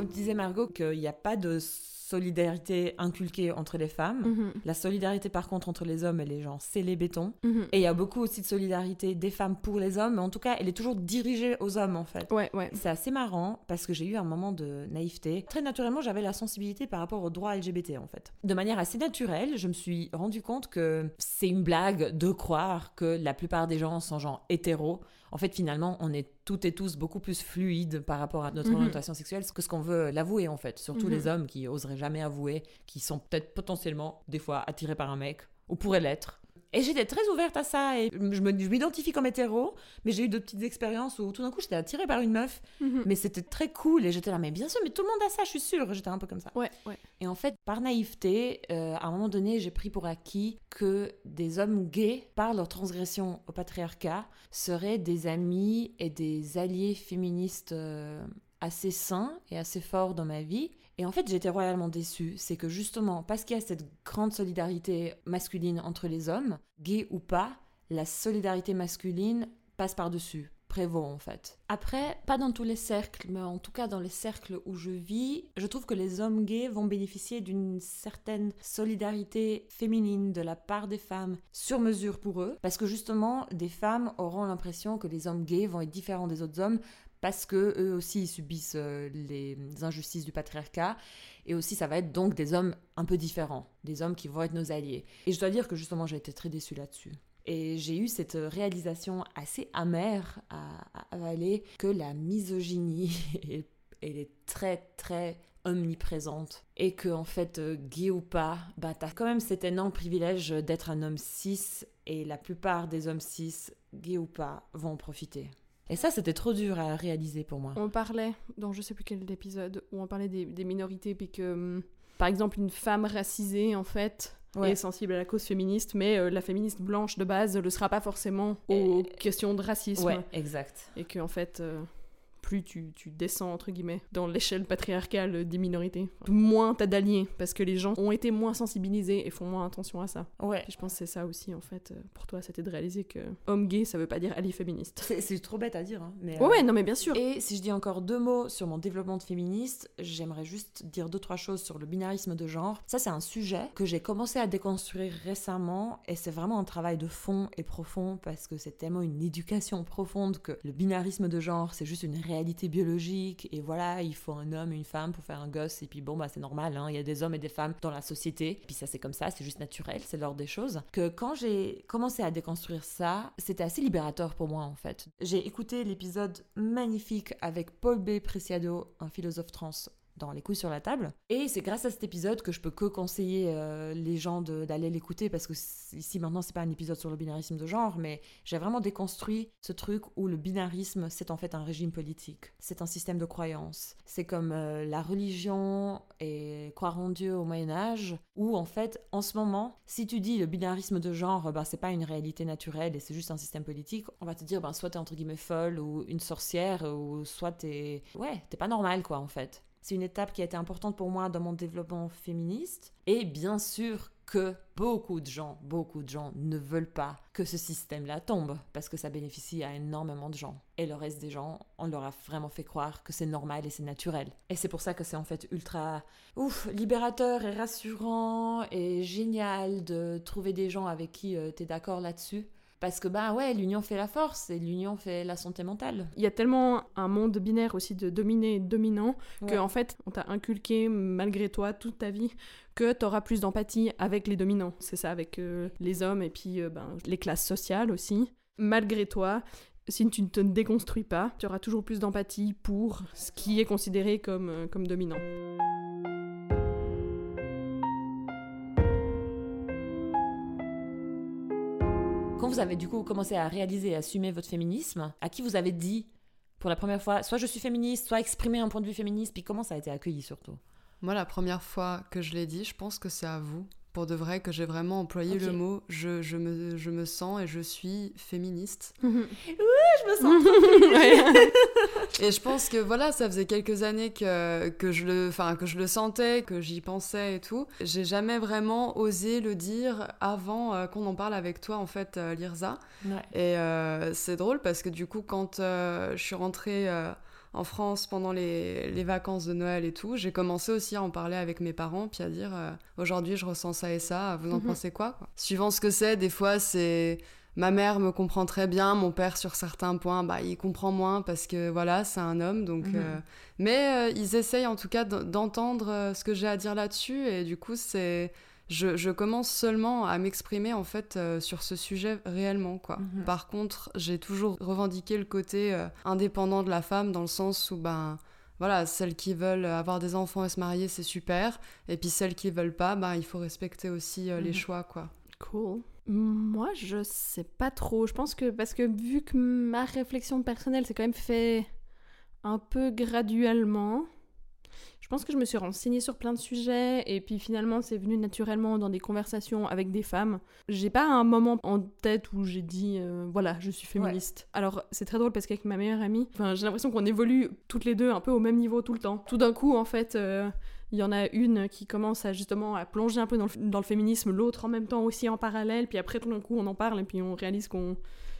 Comme disait Margot, qu'il n'y a pas de solidarité inculquée entre les femmes. Mhm, La solidarité, par contre, entre les hommes et les gens, c'est les bétons. mhm. Et il y a beaucoup aussi de solidarité des femmes pour les hommes, mais en tout cas, elle est toujours dirigée aux hommes, en fait. Ouais, ouais. C'est assez marrant parce que j'ai eu un moment de naïveté. Très naturellement, j'avais la sensibilité par rapport aux droits LGBT en fait. De manière assez naturelle, je me suis rendu compte que c'est une blague de croire que la plupart des gens sont genre hétéros. En fait, finalement, on est toutes et tous beaucoup plus fluides par rapport à notre Mhm. orientation sexuelle que ce qu'on veut l'avouer en fait. Surtout Mhm. les hommes qui oseraient jamais avouer, qui sont peut-être potentiellement des fois attirés par un mec ou pourraient l'être. Et j'étais très ouverte à ça et je m'identifie comme hétéro, mais j'ai eu de petites expériences où tout d'un coup j'étais attirée par une meuf Mhm. mais c'était très cool et j'étais là, mais bien sûr, mais tout le monde a ça, je suis sûre. J'étais un peu comme ça. Ouais, ouais. Et en fait, par naïveté, euh, à un moment donné, j'ai pris pour acquis que des hommes gays, par leur transgression au patriarcat, seraient des amis et des alliés féministes euh, assez sains et assez forts dans ma vie. Et en fait, j'étais royalement déçue. C'est que justement, parce qu'il y a cette grande solidarité masculine entre les hommes, gays ou pas, la solidarité masculine passe par-dessus prévaut en fait. Après, pas dans tous les cercles, mais en tout cas dans les cercles où je vis, je trouve que les hommes gays vont bénéficier d'une certaine solidarité féminine de la part des femmes sur mesure pour eux, parce que justement, des femmes auront l'impression que les hommes gays vont être différents des autres hommes parce que eux aussi ils subissent euh, les injustices du patriarcat et aussi ça va être donc des hommes un peu différents, des hommes qui vont être nos alliés. Et je dois dire que justement j'ai été très déçue là-dessus. Et j'ai eu cette réalisation assez amère à, avaler que la misogynie, <laughs> elle elle est très très omniprésente. Et que en fait, euh, gay ou pas, bah t'as quand même cet énorme privilège d'être un homme cis. Et la plupart des hommes cis, gay ou pas, vont en profiter. Et ça, c'était trop dur à réaliser pour moi. On parlait, dans je sais plus quel épisode, où on parlait des, des minorités, puis que, hum, par exemple, une femme racisée, en fait, Ouais. est sensible à la cause féministe, mais euh, la féministe blanche de base ne le sera pas forcément aux questions de racisme. Ouais, exact. Et que, en fait, euh, plus tu, tu descends, entre guillemets, dans l'échelle patriarcale des minorités, moins t'as d'alliés, parce que les gens ont été moins sensibilisés et font moins attention à ça. Ouais. Et je pense que c'est ça aussi, en fait, euh, pour toi, c'était de réaliser que homme gay, ça veut pas dire allié féministe. C'est trop bête à dire, hein, mais... Ouais, euh, ouais, non, mais bien sûr. Et si je dis encore deux mots sur mon développement de féministe, j'aimerais juste dire deux, trois choses sur le binarisme de genre. Ça, c'est un sujet que j'ai commencé à déconstruire récemment et c'est vraiment un travail de fond et profond parce que c'est tellement une éducation profonde que le binarisme de genre, c'est juste une réalité biologique et voilà, il faut un homme et une femme pour faire un gosse et puis bon, bah c'est normal, hein, il y a des hommes et des femmes dans la société. Puis ça, c'est comme ça, c'est juste naturel, c'est l'ordre des choses. Que quand j'ai commencé à déconstruire ça, c'était assez libérateur pour moi en fait. J'ai écouté l'épisode magnifique avec Paul B. Preciado, un philosophe trans dans Les couilles sur la table. Et c'est grâce à cet épisode que je peux que conseiller euh, les gens d'aller l'écouter parce que ici maintenant c'est pas un épisode sur le binarisme de genre, mais j'ai vraiment déconstruit ce truc où le binarisme c'est en fait un régime politique, c'est un système de croyance. C'est comme euh, la religion et croire en Dieu au Moyen Âge, où en fait en ce moment, si tu dis le binarisme de genre, ben, c'est pas une réalité naturelle et c'est juste un système politique, on va te dire ben, soit t'es entre guillemets folle ou une sorcière ou soit t'es ouais t'es pas normal quoi en fait. C'est une étape qui a été importante pour moi dans mon développement féministe. Et bien sûr que beaucoup de gens, beaucoup de gens ne veulent pas que ce système-là tombe parce que ça bénéficie à énormément de gens. Et le reste des gens, on leur a vraiment fait croire que c'est normal et c'est naturel. Et c'est pour ça que c'est en fait ultra ouf, libérateur et rassurant et génial de trouver des gens avec qui euh, tu es d'accord là-dessus. Parce que, bah ouais, l'union fait la force et l'union fait la santé mentale. Il y a tellement un monde binaire aussi de dominé et de dominant que, en fait, on t'a inculqué malgré toi toute ta vie que tu auras plus d'empathie avec les dominants. C'est ça, avec euh, les hommes et puis euh, ben, les classes sociales aussi. Malgré toi, si tu ne te déconstruis pas, tu auras toujours plus d'empathie pour ce qui est considéré comme, euh, comme dominant. Quand vous avez du coup commencé à réaliser et assumer votre féminisme, à qui vous avez dit pour la première fois, soit je suis féministe, soit exprimer un point de vue féministe, puis comment ça a été accueilli surtout? Moi, la première fois que je l'ai dit, je pense que c'est à vous pour de vrai que j'ai vraiment employé le mot je, je, me, je, me, sens et je suis féministe. <laughs> oui, je me sens <laughs> Et je pense que voilà, ça faisait quelques années que, que, je, le, que je le sentais, que j'y pensais et tout. J'ai jamais vraiment osé le dire avant euh, qu'on en parle avec toi, en fait, euh, Lirza. Et euh, c'est drôle parce que du coup, quand je suis rentrée en France pendant les, les, vacances de Noël et tout, j'ai commencé aussi à en parler avec mes parents, puis à dire euh, aujourd'hui je ressens ça et ça, vous en mhm. pensez quoi, Suivant ce que c'est, des fois c'est ma mère me comprend très bien, mon père sur certains points, bah il comprend moins parce que voilà c'est un homme, donc mhm. euh, mais euh, ils essayent en tout cas d'entendre ce que j'ai à dire là-dessus et du coup c'est je, commence seulement à m'exprimer en fait euh, sur ce sujet réellement quoi. Mhm. Par contre, j'ai toujours revendiqué le côté euh, indépendant de la femme dans le sens où ben voilà, celles qui veulent avoir des enfants et se marier, c'est super et puis celles qui veulent pas, ben il faut respecter aussi euh, les mhm. choix quoi. Cool. Moi, je sais pas trop. Je pense que parce que vu que ma réflexion personnelle s'est quand même fait un peu graduellement, pense que je me suis renseignée sur plein de sujets et puis finalement c'est venu naturellement dans des conversations avec des femmes. J'ai pas un moment en tête où j'ai dit euh, voilà, je suis féministe. Alors c'est très drôle parce qu'avec ma meilleure amie, j'ai l'impression qu'on évolue toutes les deux un peu au même niveau tout le temps. Tout d'un coup en fait, euh, il y en a une qui commence à justement à plonger un peu dans le, féminisme, l'autre en même temps aussi en parallèle, puis après tout d'un coup on en parle et puis on réalise qu'on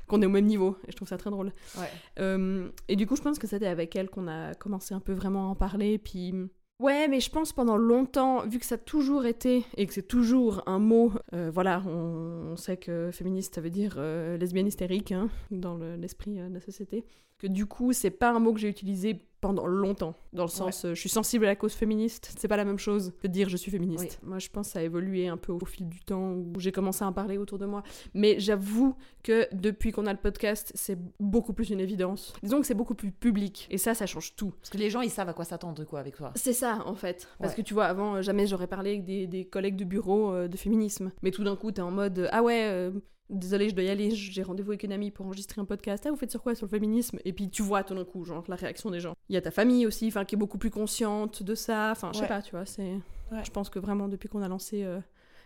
qu'on est au même niveau. Et je trouve ça très drôle. Euh, et du coup, je pense que c'était avec elle qu'on a commencé un peu vraiment à en parler. Puis Ouais, mais je pense pendant longtemps, vu que ça a toujours été, et que c'est toujours un mot, euh, voilà, on, sait que féministe, ça veut dire euh, lesbienne hystérique, hein, dans l'esprit euh, de la société, que du coup, c'est pas un mot que j'ai utilisé pendant longtemps, dans le sens euh, je suis sensible à la cause féministe, c'est pas la même chose que de dire je suis féministe. Moi je pense que ça a évolué un peu au fil du temps où j'ai commencé à en parler autour de moi. Mais j'avoue que depuis qu'on a le podcast, c'est beaucoup plus une évidence. Disons que c'est beaucoup plus public et ça, ça change tout. Parce que les gens ils savent à quoi s'attendre quoi avec toi. C'est ça en fait. Parce que tu vois, avant euh, jamais j'aurais parlé avec des, collègues de bureau euh, de féminisme. Mais tout d'un coup t'es en mode ah ouais désolé, je dois y aller, j'ai rendez-vous avec une amie pour enregistrer un podcast. Ah, vous faites sur quoi Sur le féminisme? Et puis tu vois tout d'un coup, genre, la réaction des gens. Il y a ta famille aussi, enfin, qui est beaucoup plus consciente de ça. Enfin, je sais pas, tu vois, c'est. Je pense que vraiment, depuis qu'on a lancé euh,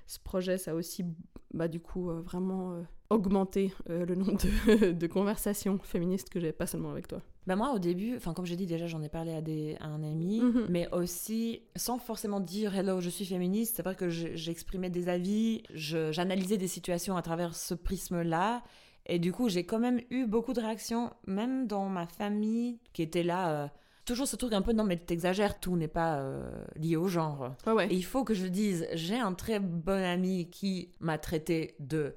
ce projet, ça a aussi, bah, du coup, euh, vraiment euh, augmenté le nombre de, <laughs> de conversations féministes que j'avais pas seulement avec toi. Bah moi au début, enfin comme j'ai dit déjà j'en ai parlé à, des, un ami, mhm. mais aussi sans forcément dire hello je suis féministe, c'est vrai que j'exprimais des avis, j'analysais des situations à travers ce prisme-là, et du coup j'ai quand même eu beaucoup de réactions, même dans ma famille qui était là... Toujours ce truc un peu non mais t'exagères tout n'est pas euh, lié au genre. Et il faut que je dise j'ai un très bon ami qui m'a traité de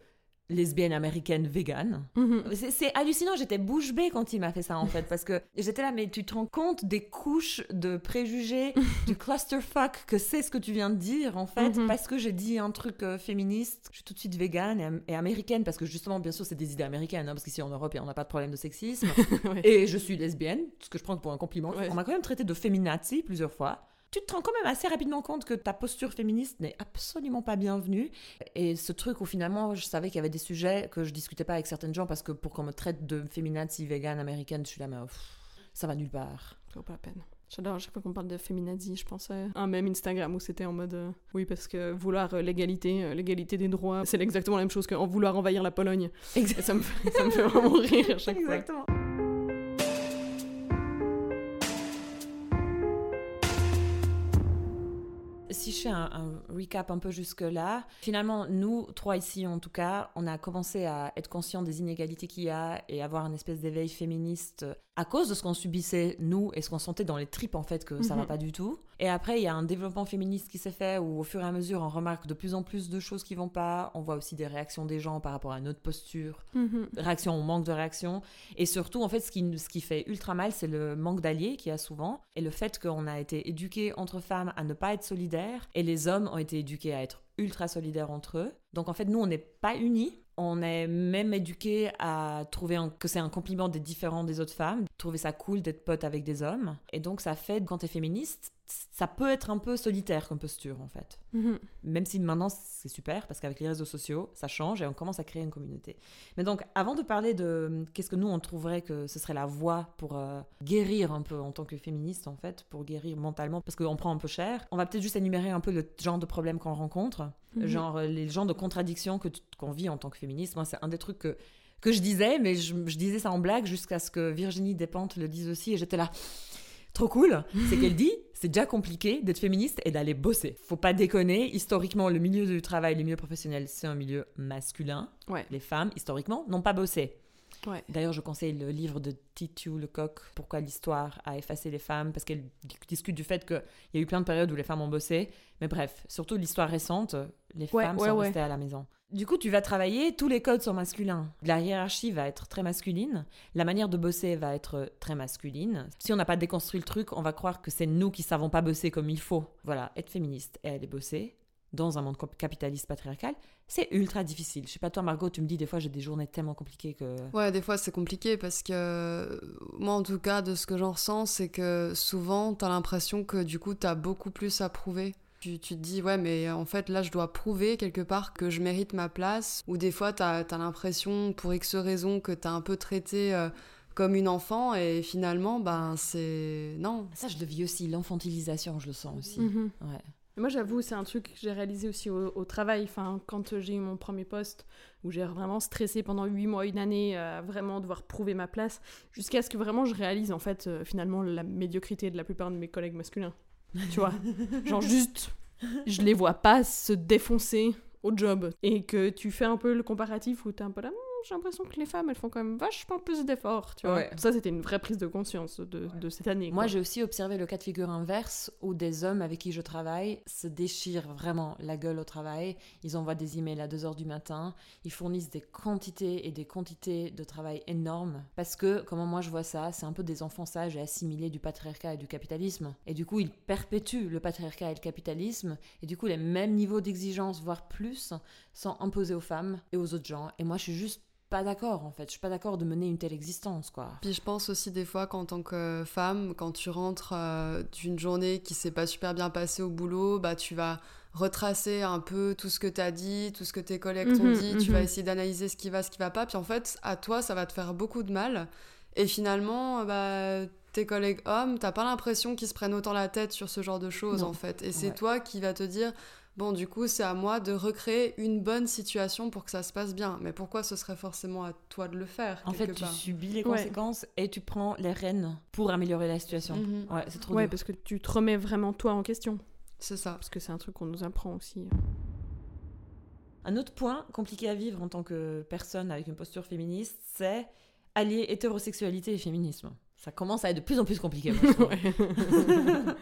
lesbienne américaine vegan. Mhm. C'est hallucinant, j'étais bouche bée quand il m'a fait ça en fait, parce que j'étais là, mais tu te rends compte des couches de préjugés, <laughs> du clusterfuck que c'est ce que tu viens de dire en fait, mhm. parce que j'ai dit un truc euh, féministe, je suis tout de suite vegan et, américaine, parce que justement, bien sûr, c'est des idées américaines, hein, parce qu'ici en Europe, on n'a pas de problème de sexisme, <laughs> et je suis lesbienne, ce que je prends pour un compliment. On m'a quand même traité de féminazi plusieurs fois tu te rends quand même assez rapidement compte que ta posture féministe n'est absolument pas bienvenue. Et ce truc où finalement, je savais qu'il y avait des sujets que je discutais pas avec certaines gens parce que pour qu'on me traite de féminazi, vegan, américaine, je suis là, mais ça va nulle part. Ça vaut pas la peine. J'adore à chaque fois qu'on parle de féminazi, je pensais à un même Instagram où c'était en mode euh, oui parce que vouloir euh, l'égalité, euh, l'égalité des droits, c'est exactement la même chose qu'en vouloir envahir la Pologne. Exactement. Ça me, fait, ça me fait vraiment rire à chaque exactement. Un, un recap un peu jusque-là, finalement, nous, trois ici en tout cas, on a commencé à être conscients des inégalités qu'il y a et avoir une espèce d'éveil féministe à cause de ce qu'on subissait, nous, et ce qu'on sentait dans les tripes, en fait, que ça va Mhm. pas du tout. Et après, il y a un développement féministe qui s'est fait où, au fur et à mesure, on remarque de plus en plus de choses qui vont pas. On voit aussi des réactions des gens par rapport à notre posture, Mhm. réaction ou manque de réaction. Et surtout, en fait, ce qui, ce qui fait ultra mal, c'est le manque d'alliés qu'il y a souvent et le fait qu'on a été éduqués entre femmes à ne pas être solidaires et les hommes ont été éduqués à être ultra solidaires entre eux. Donc, en fait, nous, on n'est pas unis. On est même éduqués à trouver que c'est un compliment d'être différent des autres femmes, trouver ça cool d'être pote avec des hommes. Et donc, ça fait, quand t'es féministe, ça peut être un peu solitaire comme posture, en fait. Mhm. Même si maintenant c'est super parce qu'avec les réseaux sociaux, ça change et on commence à créer une communauté. Mais donc, avant de parler de euh, qu'est-ce que nous on trouverait que ce serait la voie pour euh, guérir un peu en tant que féministe en fait, pour guérir mentalement parce qu'on prend un peu cher, on va peut-être juste énumérer un peu le genre de problèmes qu'on rencontre, Mhm. genre euh, les genres de contradictions que qu'on vit en tant que féministe. Moi, c'est un des trucs que que je disais, mais je, je disais ça en blague jusqu'à ce que Virginie Despentes le dise aussi et j'étais là. Trop cool, c'est <laughs> qu'elle dit c'est déjà compliqué d'être féministe et d'aller bosser. Faut pas déconner, historiquement, le milieu du travail, le milieu professionnel, c'est un milieu masculin. Ouais. Les femmes, historiquement, n'ont pas bossé. Ouais. D'ailleurs, je conseille le livre de Titu Lecoq, Pourquoi l'histoire a effacé les femmes, parce qu'elle discute du fait qu'il y a eu plein de périodes où les femmes ont bossé. Mais bref, surtout l'histoire récente, les Ouais, femmes ouais, sont restées à la maison. Du coup, tu vas travailler, tous les codes sont masculins. La hiérarchie va être très masculine, la manière de bosser va être très masculine. Si on n'a pas déconstruit le truc, on va croire que c'est nous qui savons pas bosser comme il faut. Voilà, être féministe et aller bosser dans un monde cap- capitaliste patriarcal, c'est ultra difficile. Je sais pas toi Margot, tu me dis des fois j'ai des journées tellement compliquées que Ouais, des fois c'est compliqué parce que euh, moi en tout cas de ce que j'en ressens, c'est que souvent t'as l'impression que du coup t'as beaucoup plus à prouver. Tu, tu te dis ouais mais en fait là je dois prouver quelque part que je mérite ma place ou des fois t'as as, l'impression pour X raisons que t'as un peu traité euh, comme une enfant et finalement ben c'est non. ça je le vis aussi, l'infantilisation, je le sens aussi. Mhm. Ouais. Moi, j'avoue, c'est un truc que j'ai réalisé aussi au, travail. Enfin, quand euh, j'ai eu mon premier poste, où j'ai vraiment stressé pendant huit mois, une année, à vraiment devoir prouver ma place, jusqu'à ce que vraiment je réalise, en fait, euh, finalement, la médiocrité de la plupart de mes collègues masculins. Tu vois? Genre, juste, je les vois pas se défoncer au job. Et que tu fais un peu le comparatif où t'es un peu là, j'ai l'impression que les femmes, elles font quand même vachement plus d'efforts, tu vois. Ouais. Ça, c'était une vraie prise de conscience de, de cette année. Moi, j'ai aussi observé le cas de figure inverse où des hommes avec qui je travaille se déchirent vraiment la gueule au travail. Ils envoient des emails à 2h du matin. Ils fournissent des quantités et des quantités de travail énormes. Parce que, comment moi je vois ça, c'est un peu des enfants sages et assimilés du patriarcat et du capitalisme. Et du coup, ils perpétuent le patriarcat et le capitalisme. Et du coup, les mêmes niveaux d'exigence, voire plus, sont imposés aux femmes et aux autres gens. Et moi, je suis juste pas d'accord en fait. Je suis pas d'accord de mener une telle existence quoi. Puis je pense aussi des fois qu'en tant que femme, quand tu rentres euh, d'une journée qui s'est pas super bien passée au boulot, bah tu vas retracer un peu tout ce que tu as dit, tout ce que tes collègues t'ont Mhm, dit, tu mhm. vas essayer d'analyser ce qui va, ce qui va pas, puis en fait, à toi, ça va te faire beaucoup de mal. Et finalement, bah, tes collègues hommes, t'as pas l'impression qu'ils se prennent autant la tête sur ce genre de choses, Non. en fait. Et c'est Ouais. toi qui vas te dire, bon, du coup, c'est à moi de recréer une bonne situation pour que ça se passe bien. Mais pourquoi ce serait forcément à toi de le faire En fait, tu subis les Ouais. conséquences et tu prends les rênes pour améliorer la situation. Mhm. Ouais, c'est trop Ouais, dur. parce que tu te remets vraiment toi en question. C'est ça. Parce que c'est un truc qu'on nous apprend aussi. Un autre point compliqué à vivre en tant que personne avec une posture féministe, c'est allier hétérosexualité et féminisme. Ça commence à être de plus en plus compliqué. moi, je trouve.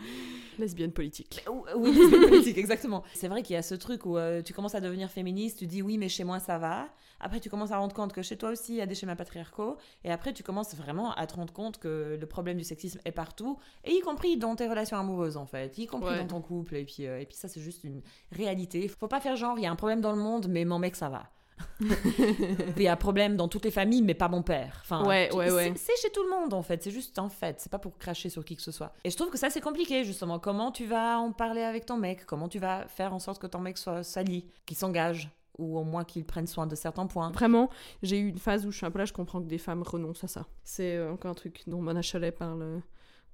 Lesbienne politique. Ou- Oui, lesbienne politique, exactement. C'est vrai qu'il y a ce truc où euh, tu commences à devenir féministe, tu dis oui, mais chez moi ça va. Après, tu commences à rendre compte que chez toi aussi il y a des schémas patriarcaux. Et après, tu commences vraiment à te rendre compte que le problème du sexisme est partout, et y compris dans tes relations amoureuses en fait, y compris Ouais. dans ton couple. Et puis, euh, et puis ça, c'est juste une réalité. Faut pas faire genre, il y a un problème dans le monde, mais mon mec ça va. Il y a un problème dans toutes les familles, mais pas mon père. Enfin, Ouais, tu- ouais, ouais. c'est- chez tout le monde en fait. C'est juste un fait. C'est pas pour cracher sur qui que ce soit. Et je trouve que ça c'est compliqué justement. Comment tu vas en parler avec ton mec? Comment tu vas faire en sorte que ton mec soit s'allie, qu'il s'engage ou au moins qu'il prenne soin de certains points? Vraiment, j'ai eu une phase où je suis un peu là, je comprends que des femmes renoncent à ça. C'est euh, encore un truc dont Mona Chollet parle euh,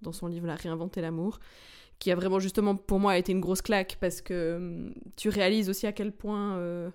dans son livre La réinventer l'amour, qui a vraiment justement pour moi été une grosse claque parce que hum, tu réalises aussi à quel point euh,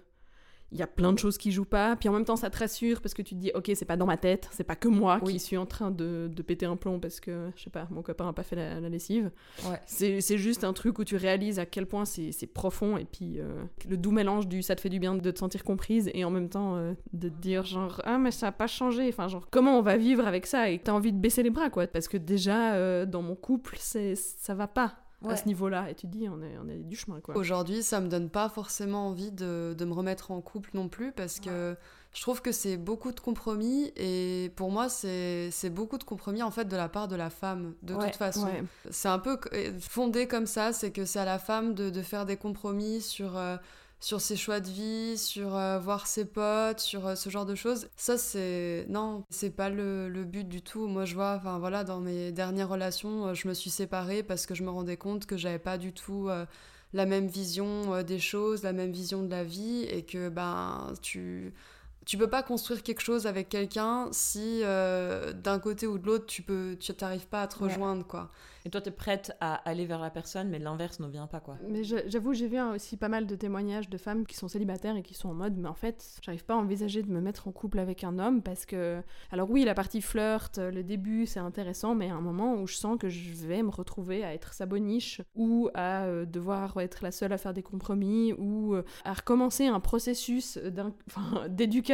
il y a plein de choses qui jouent pas, puis en même temps ça te rassure parce que tu te dis ok c'est pas dans ma tête, c'est pas que moi Oui. qui suis en train de, de péter un plomb parce que je sais pas mon copain a pas fait la, la lessive. Ouais. C'est juste un truc où tu réalises à quel point c'est profond et puis euh, le doux mélange du ça te fait du bien de te sentir comprise et en même temps euh, de te dire genre ah mais ça a pas changé, enfin genre comment on va vivre avec ça? Et t'as envie de baisser les bras quoi parce que déjà euh, dans mon couple ça va pas à Ouais. ce niveau-là et tu te dis on est on est du chemin quoi. Aujourd'hui, ça me donne pas forcément envie de, de me remettre en couple non plus parce que je trouve que c'est beaucoup de compromis et pour moi, c'est beaucoup de compromis en fait de la part de la femme de Ouais, toute façon. C'est un peu euh, fondé comme ça, c'est que c'est à la femme de, de faire des compromis sur, euh, sur ses choix de vie, sur euh, voir ses potes, sur euh, ce genre de choses. Ça, c'est. Non, c'est pas le, but du tout. Moi, je vois, enfin voilà, dans mes dernières relations, euh, je me suis séparée parce que je me rendais compte que j'avais pas du tout. la même vision des choses, la même vision de la vie, et que ben tu tu peux pas construire quelque chose avec quelqu'un si euh, d'un côté ou de l'autre tu peux tu t'arrives pas à te Ouais. rejoindre quoi. Et toi, t'es prête à aller vers la personne, mais l'inverse ne vient pas, quoi. Mais j'avoue, j'ai vu aussi pas mal de témoignages de femmes qui sont célibataires et qui sont en mode, mais en fait, j'arrive pas à envisager de me mettre en couple avec un homme parce que, alors oui, la partie flirt, le début, c'est intéressant, mais à un moment où je sens que je vais me retrouver à être sa boniche ou à euh, devoir être la seule à faire des compromis ou euh, à recommencer un processus d'un- <laughs>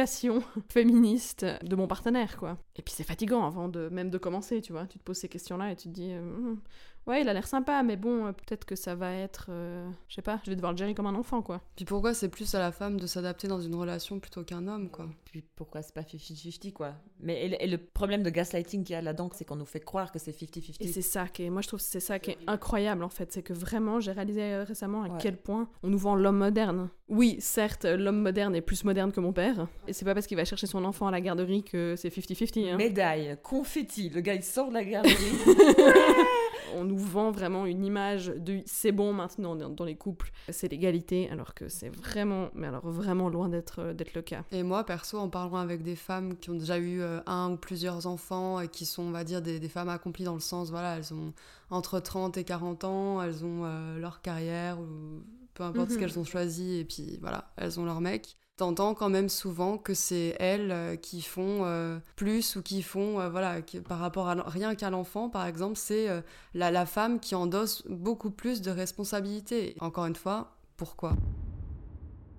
<laughs> féministe de mon partenaire, quoi. Et puis c'est fatigant avant de même de commencer, tu vois. Tu te poses ces questions-là et tu te dis, euh, Hmm, Ouais, il a l'air sympa, mais bon, euh, peut-être que ça va être. euh, je sais pas, je vais devoir le gérer comme un enfant, quoi. Puis pourquoi c'est plus à la femme de s'adapter dans une relation plutôt qu'un homme quoi? Puis pourquoi c'est pas 50-50, quoi? Mais et, le- et le problème de gaslighting qu'il y a là-dedans, c'est qu'on nous fait croire que c'est 50-50. Et c'est ça qui est. Moi, je trouve que c'est ça qui est incroyable, en fait. C'est que vraiment, j'ai réalisé euh, récemment à Ouais. quel point on nous vend l'homme moderne. Oui, certes, l'homme moderne est plus moderne que mon père. Et c'est pas parce qu'il va chercher son enfant à la garderie que c'est 50-50. Hein. Médaille, confetti, le gars il sort de la garderie. <laughs> On nous vend vraiment une image de c'est bon maintenant dans dans les couples, c'est l'égalité, alors que c'est vraiment, mais alors vraiment loin d'être euh, d'être le cas. Et moi, perso, en parlant avec des femmes qui ont déjà eu euh, un ou plusieurs enfants et qui sont, on va dire, des, des femmes accomplies dans le sens, voilà, elles ont entre 30 et 40 ans, elles ont euh, leur carrière ou peu importe ce Mhm. qu'elles ont choisi et puis voilà, elles ont leur mec. T'entends quand même souvent que c'est elles euh, qui font euh, plus ou qui font, euh, voilà, qui- par rapport à rien qu'à l'enfant, par exemple, c'est euh, la, la femme qui endosse beaucoup plus de responsabilités. Encore une fois, pourquoi?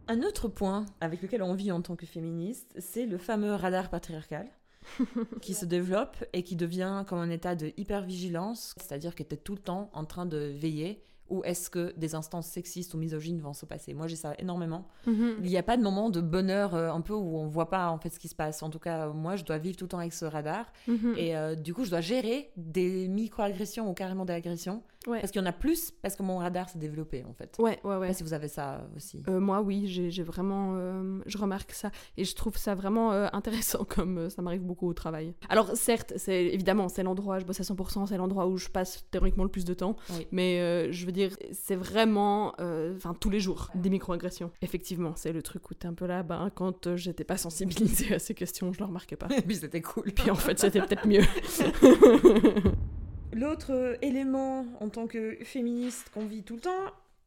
Un autre point avec lequel on vit en tant que féministe, c'est le fameux radar patriarcal <laughs> qui se développe et qui devient comme un état de hypervigilance, c'est-à-dire que tu es tout le temps en train de veiller où est-ce que des instances sexistes ou misogynes vont se passer? Moi, j'ai ça énormément. Il n'y a pas de moment de bonheur euh, un peu où on voit pas en fait ce qui se passe. En tout cas, moi, je dois vivre tout le temps avec ce radar. Mhm. Et euh, du coup, je dois gérer des micro-agressions ou carrément des agressions. Ouais. Parce qu'il y en a plus, parce que mon radar s'est développé, en fait. Ouais, ouais, ouais. pas si vous avez ça aussi. Euh, moi, oui, j'ai vraiment. euh, je remarque ça. Et je trouve ça vraiment euh, intéressant, <laughs> comme euh, ça m'arrive beaucoup au travail. Alors, certes, c'est évidemment, c'est l'endroit, je bosse à 100%, c'est l'endroit où je passe théoriquement le plus de temps. Oui. Mais je veux dire, c'est vraiment. Enfin, tous les jours, des microagressions. Effectivement, c'est le truc où t'es un peu là, ben, quand j'étais pas sensibilisée <laughs> à ces questions, je le remarquais pas. <laughs> Et puis c'était cool. Puis en fait, c'était peut-être mieux. L'autre euh, élément en tant que féministe qu'on vit tout le temps,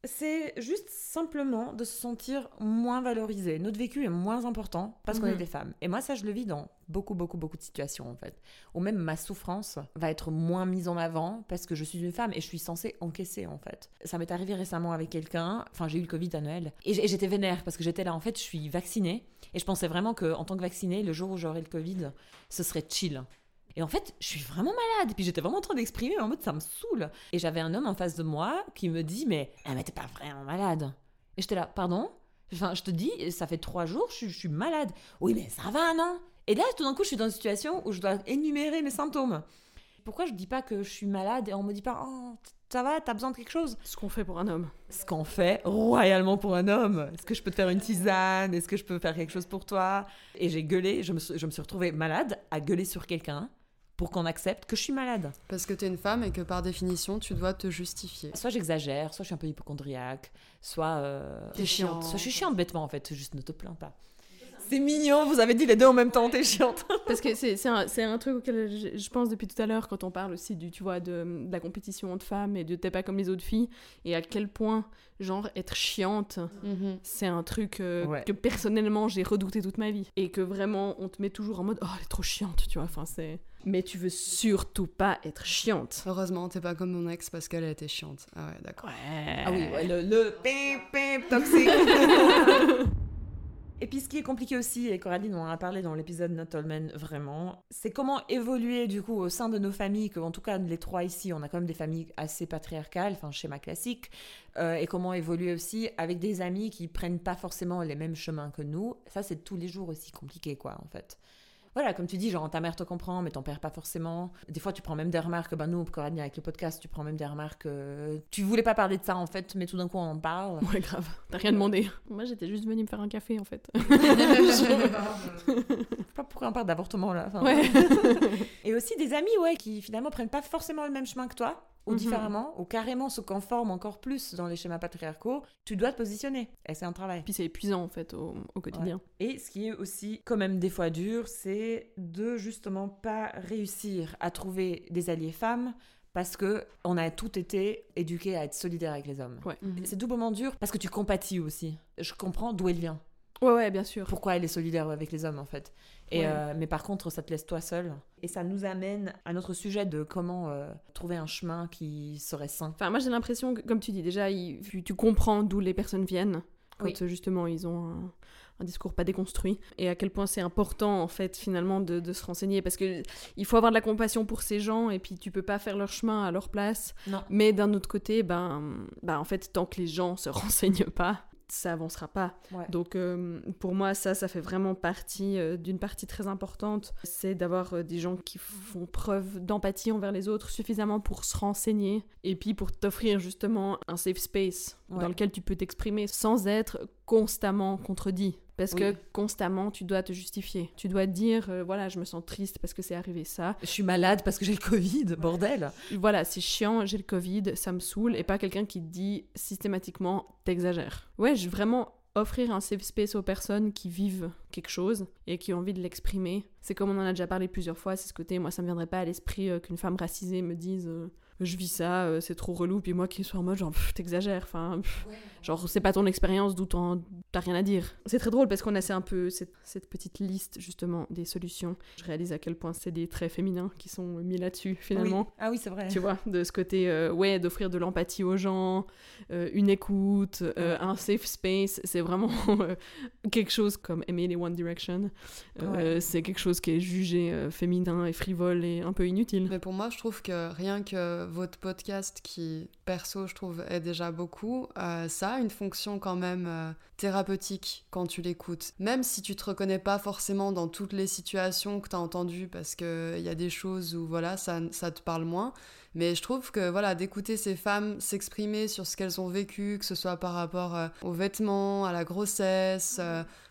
c'est juste simplement de se sentir moins valorisé. Notre vécu est moins important parce qu'on Mhm. est des femmes. Et moi, ça, je le vis dans beaucoup, beaucoup, beaucoup de situations, en fait. Ou même ma souffrance va être moins mise en avant parce que je suis une femme et je suis censée encaisser, en fait. Ça m'est arrivé récemment avec quelqu'un, enfin, j'ai eu le Covid à Noël, et j'étais vénère parce que j'étais là, en fait, je suis vaccinée, et je pensais vraiment qu'en tant que vaccinée, le jour où j'aurais le Covid, ce serait chill. Et en fait, je suis vraiment malade. Puis j'étais vraiment en train d'exprimer en mode ça me saoule. Et j'avais un homme en face de moi qui me dit mais, ah, mais t'es pas vraiment malade. Et j'étais là, pardon? Enfin, je te dis, ça fait trois jours, je, suis- je suis malade. Oui, mais ça va, non? Et là, tout d'un coup, je suis dans une situation où je dois énumérer mes symptômes. Pourquoi je dis pas que je suis malade et on me dit pas, oh, ça va, t'as besoin de quelque chose? Ce qu'on fait pour un homme. ce qu'on fait royalement pour un homme. Est-ce que je peux te faire une tisane? Est-ce que je peux faire quelque chose pour toi? Et j'ai gueulé, je me, suis, je me suis retrouvée malade à gueuler sur quelqu'un pour qu'on accepte que je suis malade. Parce que t'es une femme et que par définition, tu dois te justifier. Soit j'exagère, soit je suis un peu hypochondriaque, soit... euh, T'es chiante. Soit je suis chiante bêtement en fait, juste ne te plains pas. C'est mignon, vous avez dit les deux en même temps, t'es chiante. <laughs> Parce que c'est un, truc auquel je, je pense depuis tout à l'heure quand on parle aussi du, tu vois, de, de la compétition entre femmes et de t'es pas comme les autres filles et à quel point, genre, être chiante, Mhm. c'est un truc euh, Ouais. que personnellement j'ai redouté toute ma vie et que vraiment on te met toujours en mode oh elle est trop chiante, tu vois, enfin c'est. Mais tu veux surtout pas être chiante. Heureusement, t'es pas comme mon ex parce qu'elle a été chiante. Ah ouais, d'accord. Ouais. Ah oui, ouais, le, le pim, pim, toxique. <laughs> Et puis ce qui est compliqué aussi, et Coraline on en a parlé dans l'épisode Not All Men, vraiment, c'est comment évoluer du coup au sein de nos familles, que en tout cas les trois ici, on a quand même des familles assez patriarcales, enfin schéma classique, euh, et comment évoluer aussi avec des amis qui prennent pas forcément les mêmes chemins que nous. Ça c'est tous les jours aussi compliqué quoi en fait. Voilà, comme tu dis, genre ta mère te comprend, mais ton père pas forcément. Des fois, tu prends même des remarques. Ben nous, Coraline, avec le podcast, tu prends même des remarques. euh, tu voulais pas parler de ça en fait, mais tout d'un coup, on en parle. <laughs> Ouais, grave. T'as rien demandé. Moi, j'étais juste venue me faire un café, en fait. <laughs> <laughs> Je sais pas pourquoi on parle d'avortement là. enfin. Ouais. Et aussi des amis, ouais, qui finalement prennent pas forcément le même chemin que toi, ou Mhm. différemment, ou carrément se conforment encore plus dans les schémas patriarcaux. Tu dois te positionner. Et c'est un travail. Puis c'est épuisant, en fait, au, au quotidien. Et ce qui est aussi quand même des fois dur, c'est de justement pas réussir à trouver des alliés femmes parce que on a tout été éduqués à être solidaires avec les hommes. C'est doublement dur parce que tu compatis aussi. Je comprends d'où elle vient. Ouais, ouais, bien sûr. pourquoi elle est solidaire avec les hommes en fait. Et, Ouais. euh, mais par contre, ça te laisse toi seul. Et ça nous amène à notre sujet de comment euh, trouver un chemin qui serait sain. Enfin, moi, j'ai l'impression que, comme tu dis, déjà, il- tu, comprends d'où les personnes viennent quand, Oui. euh, justement, ils ont un, un discours pas déconstruit. Et à quel point c'est important, en fait, finalement, de, de se renseigner. Parce que il faut avoir de la compassion pour ces gens, et puis tu peux pas faire leur chemin à leur place. Non. Mais d'un autre côté, ben, ben, en fait, tant que les gens se <laughs> renseignent pas, ça avancera pas. Ouais. Donc euh, pour moi, ça, ça fait vraiment partie euh, d'une partie très importante. C'est d'avoir euh, des gens qui font preuve d'empathie envers les autres suffisamment pour se renseigner et puis pour t'offrir justement un safe space Ouais. dans lequel tu peux t'exprimer sans être constamment contredit. Parce Oui. que constamment, tu dois te justifier. Tu dois dire, euh, voilà, je me sens triste parce que c'est arrivé ça. Je suis malade parce que j'ai le Covid, bordel. Voilà, c'est chiant, j'ai le Covid, ça me saoule, et pas quelqu'un qui te dit systématiquement t'exagères. Ouais, je vraiment offrir un safe space aux personnes qui vivent quelque chose et qui ont envie de l'exprimer. C'est comme on en a déjà parlé plusieurs fois, c'est ce côté, moi ça me viendrait pas à l'esprit euh, qu'une femme racisée me dise euh, je vis ça, euh, c'est trop relou, puis moi qui sois en mode genre t'exagères, enfin, genre c'est pas ton expérience d'où t'as rien à dire. C'est très drôle parce qu'on a un peu cette, cette petite liste justement des solutions. Je réalise à quel point c'est des traits féminins qui sont mis là-dessus finalement Oui. Ah oui, c'est vrai. tu vois, de ce côté, euh, ouais, d'offrir de l'empathie aux gens, euh, une écoute, un safe space, c'est vraiment quelque chose comme aimer les One Direction. C'est quelque chose qui est jugé féminin et frivole et un peu inutile. Mais pour moi, je trouve que rien que votre podcast, qui perso, je trouve, est déjà beaucoup, euh, ça a une fonction quand même euh, thérapeutique quand tu l'écoutes. Même si tu te reconnais pas forcément dans toutes les situations que tu as entendues, parce qu'il y a des choses où voilà, ça, ça te parle moins. Mais je trouve que voilà, d'écouter ces femmes s'exprimer sur ce qu'elles ont vécu, que ce soit par rapport euh, aux vêtements, à la grossesse,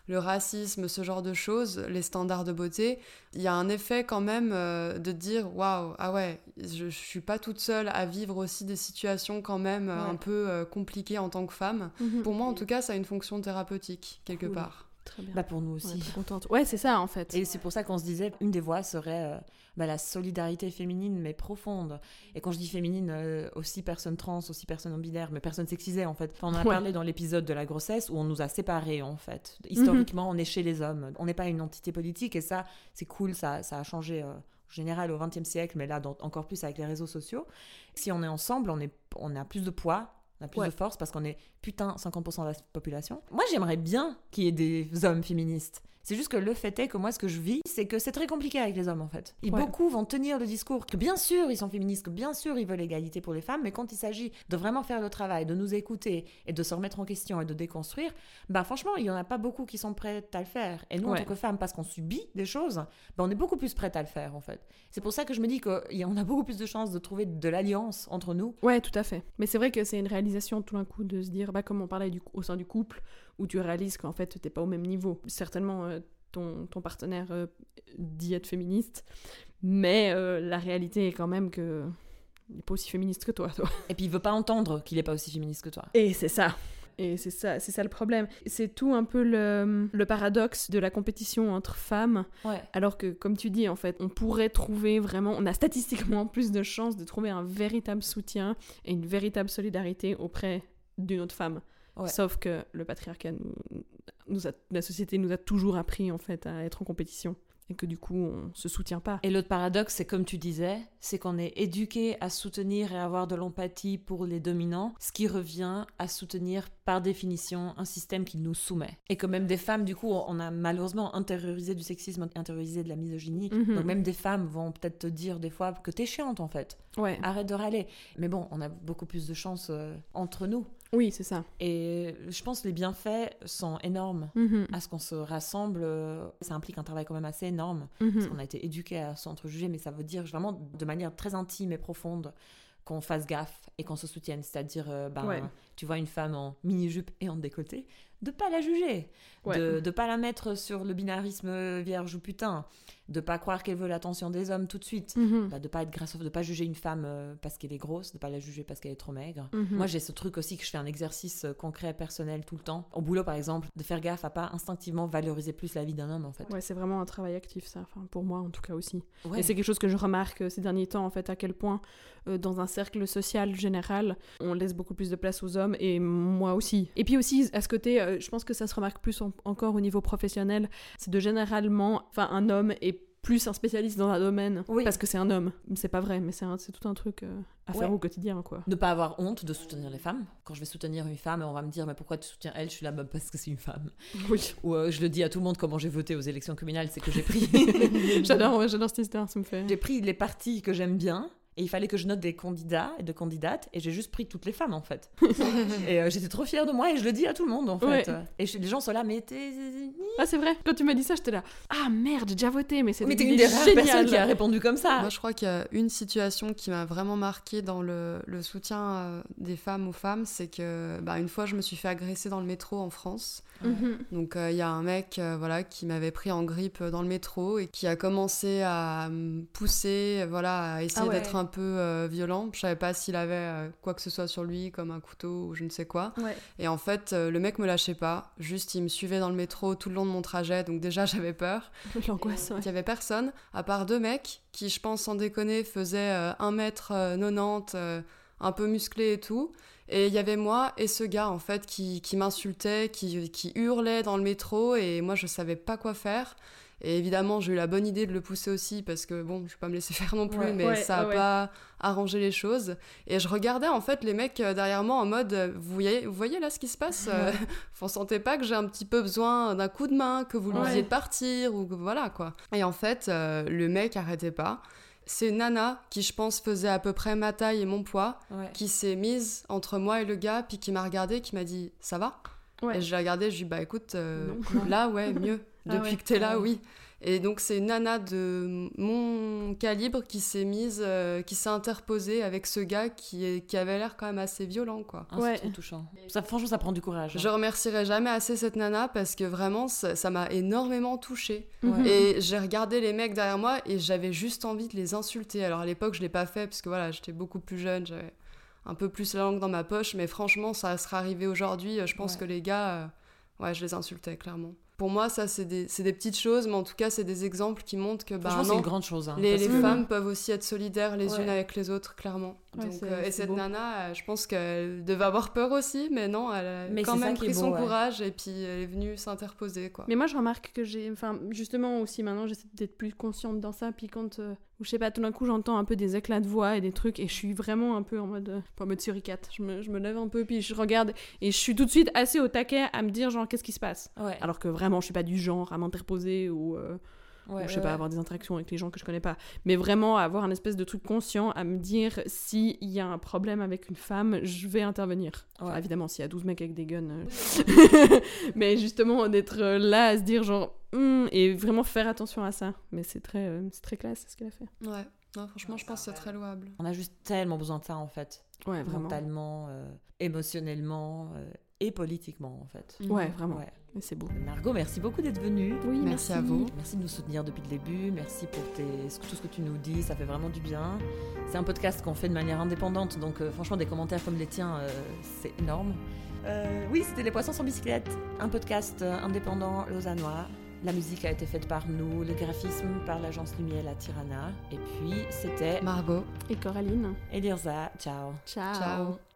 le racisme, ce genre de choses, les standards de beauté, il y a un effet quand même euh, de dire waouh, ah ouais, je, je suis pas toute seule à vivre aussi des situations quand même euh, Ouais. un peu euh, compliquées en tant que femme. Pour moi, en tout cas, ça a une fonction thérapeutique quelque Cool. part. Très bien. Bah pour nous aussi. contente. Ouais, c'est ça en fait. Et c'est pour ça qu'on se disait, une des voies serait euh, bah, la solidarité féminine, mais profonde. Et quand je dis féminine, euh, aussi personne trans, aussi personne binaire, mais personne sexisée en fait. Enfin, on en a Ouais. parlé dans l'épisode de la grossesse où on nous a séparés en fait. Historiquement, on est chez les hommes. On n'est pas une entité politique et ça, c'est cool, ça, ça a changé. euh, en général au XXe siècle, mais là dans- encore plus avec les réseaux sociaux. Si on est ensemble, on, est, on a plus de poids, on a plus Ouais. de force parce qu'on est putain 50% de la population. Moi j'aimerais bien qu'il y ait des hommes féministes. C'est juste que le fait est que moi, ce que je vis, c'est que c'est très compliqué avec les hommes, en fait. Et Ouais. beaucoup vont tenir le discours que bien sûr, ils sont féministes, que bien sûr, ils veulent l'égalité pour les femmes, mais quand il s'agit de vraiment faire le travail, de nous écouter et de se remettre en question et de déconstruire, bah franchement, il y en a pas beaucoup qui sont prêtes à le faire. Et nous, en tant que femmes, parce qu'on subit des choses, bah on est beaucoup plus prêtes à le faire, en fait. C'est pour ça que je me dis qu'on a beaucoup plus de chances de trouver de l'alliance entre nous. Ouais, tout à fait. Mais c'est vrai que c'est une réalisation tout d'un coup de se dire, comme on parlait du, au sein du couple, où tu réalises qu'en fait, t'es pas au même niveau. Certainement, euh, ton, ton partenaire euh, dit être féministe, mais euh, la réalité est quand même que il est pas aussi féministe que toi, <laughs> toi. Et puis, il veut pas entendre qu'il est pas aussi féministe que toi. Et c'est ça. et c'est ça, c'est ça le problème. C'est tout un peu le, le paradoxe de la compétition entre femmes, Ouais. alors que, comme tu dis, en fait, on pourrait trouver vraiment, on a statistiquement <laughs> plus de chances de trouver un véritable soutien et une véritable solidarité auprès d'une autre femme. Ouais. Sauf que le patriarcat, nous, nous a- la société nous a toujours appris, en fait, à être en compétition. Et que du coup, on se soutient pas. Et l'autre paradoxe, c'est comme tu disais, c'est qu'on est éduqué à soutenir et avoir de l'empathie pour les dominants, ce qui revient à soutenir par définition un système qui nous soumet. Et que même des femmes, du coup, on a malheureusement intériorisé du sexisme, intériorisé de la misogynie. Mhm. Donc même des femmes vont peut-être te dire des fois que t'es chiante en fait. Ouais. Arrête de râler. Mais bon, on a beaucoup plus de chance euh, entre nous. Oui, c'est ça. Et je pense que les bienfaits sont énormes. Mhm. À ce qu'on se rassemble, ça implique un travail quand même assez énorme. Parce qu'on a été éduqué à s'entrejuger, mais ça veut dire vraiment de manière très intime et profonde qu'on fasse gaffe et qu'on se soutienne. C'est-à-dire, euh, ben, Ouais. tu vois une femme en mini-jupe et en décolleté, de pas la juger, Ouais. de, de pas la mettre sur le binarisme vierge ou putain, de pas croire qu'elle veut l'attention des hommes tout de suite. Mhm. Bah, de pas être grassophe, de pas juger une femme euh, parce qu'elle est grosse, de pas la juger parce qu'elle est trop maigre. Mhm. Moi, j'ai ce truc aussi que je fais un exercice euh, concret, personnel tout le temps. Au boulot, par exemple, de faire gaffe à pas instinctivement valoriser plus la vie d'un homme, en fait. Ouais, c'est vraiment un travail actif, ça. Enfin, pour moi, en tout cas aussi. Ouais. Et c'est quelque chose que je remarque euh, ces derniers temps, en fait, à quel point, euh, dans un cercle social général, on laisse beaucoup plus de place aux hommes, et moi aussi. Et puis aussi, à ce côté, euh, je pense que ça se remarque plus en- encore au niveau professionnel, c'est de généralement, enfin, un homme est plus un spécialiste dans un domaine, Oui. parce que c'est un homme. C'est pas vrai, mais c'est tout un truc euh, à faire Ouais. au quotidien, quoi. Ne pas avoir honte de soutenir les femmes. Quand je vais soutenir une femme, on va me dire mais pourquoi tu soutiens elle? Je suis là bah, parce que c'est une femme. <laughs> Oui. Ou euh, je le dis à tout le monde comment j'ai voté aux élections communales, c'est que j'ai pris <laughs> j'adore, ouais, j'adore cette histoire, ça me fait... j'ai pris les partis que j'aime bien. Et il fallait que je note des candidats et de candidates, et j'ai juste pris toutes les femmes en fait. <laughs> et euh, j'étais trop fière de moi, et je le dis à tout le monde en fait. Ouais. Et je- les gens sont là, mais t'es. Ah, c'est vrai, quand tu m'as dit ça, j'étais là, ah merde, j'ai déjà voté, mais c'est Mais t'es une des rares géniale. personnes qui a répondu comme ça. Moi, je crois qu'il y a une situation qui m'a vraiment marquée dans le, le soutien euh, des femmes aux femmes, c'est que bah, une fois, je me suis fait agresser dans le métro en France. Mhm. Donc, euh, il y a un mec euh, voilà, qui m'avait pris en grippe dans le métro et qui a commencé à me pousser, voilà, à essayer Ah ouais. d'être un peu euh, violent. Je savais pas s'il avait euh, quoi que ce soit sur lui, comme un couteau ou je ne sais quoi. Ouais. Et en fait, euh, le mec me lâchait pas. Juste, il me suivait dans le métro tout le long de mon trajet. Donc, déjà, <laughs> j'avais peur. L'angoisse, ouais. Il y avait personne, à part deux mecs qui, je pense, sans déconner, faisaient euh, 1m90, euh, un peu musclés et tout. Et il y avait moi et ce gars, en fait, qui, qui m'insultait, qui, qui hurlait dans le métro, et moi, je savais pas quoi faire. Et évidemment, j'ai eu la bonne idée de le pousser aussi, parce que bon, je vais pas me laisser <laughs> faire non plus, Ouais. mais Ouais, ça a ouais, pas arrangé les choses. Et je regardais, en fait, les mecs euh, derrière moi en mode, euh, vous voyez, vous voyez là ce qui se passe euh, <laughs> Vous sentez pas que j'ai un petit peu besoin d'un coup de main, que vous lui Ouais. disiez de partir, ou que voilà, quoi. Et en fait, euh, le mec arrêtait pas. C'est Nana, qui je pense faisait à peu près ma taille et mon poids, Ouais. qui s'est mise entre moi et le gars, puis qui m'a regardé, qui m'a dit Ça va? Ouais. Et je l'ai regardé, je lui ai dit Bah écoute, euh, là, ouais, mieux. <laughs> Ah Depuis ouais. que t'es là, Ah oui. Et donc, c'est une nana de mon calibre qui s'est mise, euh, qui s'est interposée avec ce gars qui, est, qui avait l'air quand même assez violent, quoi. Ah, Ouais. C'est trop touchant. Ça, franchement, ça prend du courage. hein. Je remercierai jamais assez cette nana parce que vraiment, ça m'a énormément touchée. Et j'ai regardé les mecs derrière moi et j'avais juste envie de les insulter. Alors à l'époque, je l'ai pas fait parce que voilà, j'étais beaucoup plus jeune, j'avais un peu plus la langue dans ma poche, mais franchement, ça serait arrivé aujourd'hui. Je pense Ouais. que les gars, euh, ouais, je les insultais clairement. Pour moi, ça, c'est des, c'est des petites choses, mais en tout cas, c'est des exemples qui montrent que bah, non, une grande chose. hein, les, les que- femmes peuvent aussi être solidaires les Ouais. unes avec les autres, clairement. Ouais, Donc, c'est- euh, et cette beau. nana, euh, je pense qu'elle devait avoir peur aussi, mais non, elle a Mais quand même pris son ouais. courage et puis elle est venue s'interposer, quoi. Mais moi, je remarque que j'ai. Enfin, justement, aussi maintenant, j'essaie d'être plus consciente dans ça. Puis quand. euh, ou je sais pas, tout d'un coup, j'entends un peu des éclats de voix et des trucs. Et je suis vraiment un peu en mode. euh, pas en mode suricate. Je me, je me lève un peu, puis je regarde. Et je suis tout de suite assez au taquet à me dire, genre, qu'est-ce qui se passe? Ouais. Alors que vraiment, je suis pas du genre à m'interposer ou. euh, Ouais, ou je sais ouais, pas, ouais. avoir des interactions avec les gens que je connais pas. Mais vraiment avoir un espèce de truc conscient à me dire s'il y a un problème avec une femme, je vais intervenir. Enfin, évidemment, s'il y a 12 mecs avec des guns. euh, <laughs> Mais justement, d'être euh, là à se dire genre. Hmm, et vraiment faire attention à ça. Mais c'est très, euh, c'est très classe ce qu'elle a fait. Ouais, non, franchement, je pense que c'est très louable. On a juste tellement besoin de ça, en fait. Ouais, vraiment. Mentalement, euh, émotionnellement euh, et politiquement, en fait. Ouais, vraiment. Ouais. Mais c'est beau. Margot, merci beaucoup d'être venue. Oui, Merci à vous. Merci de nous soutenir depuis le début. Merci pour tes- tout ce que tu nous dis. Ça fait vraiment du bien. C'est un podcast qu'on fait de manière indépendante. Donc, euh, franchement, des commentaires comme les tiens, euh, c'est énorme. Euh, oui, c'était Les Poissons sans bicyclette, un podcast indépendant lausannois. La musique a été faite par nous, le graphisme par l'agence Lumière à Tirana. Et puis, c'était Margot Et Coraline. Elirza. Ciao. Ciao. Ciao.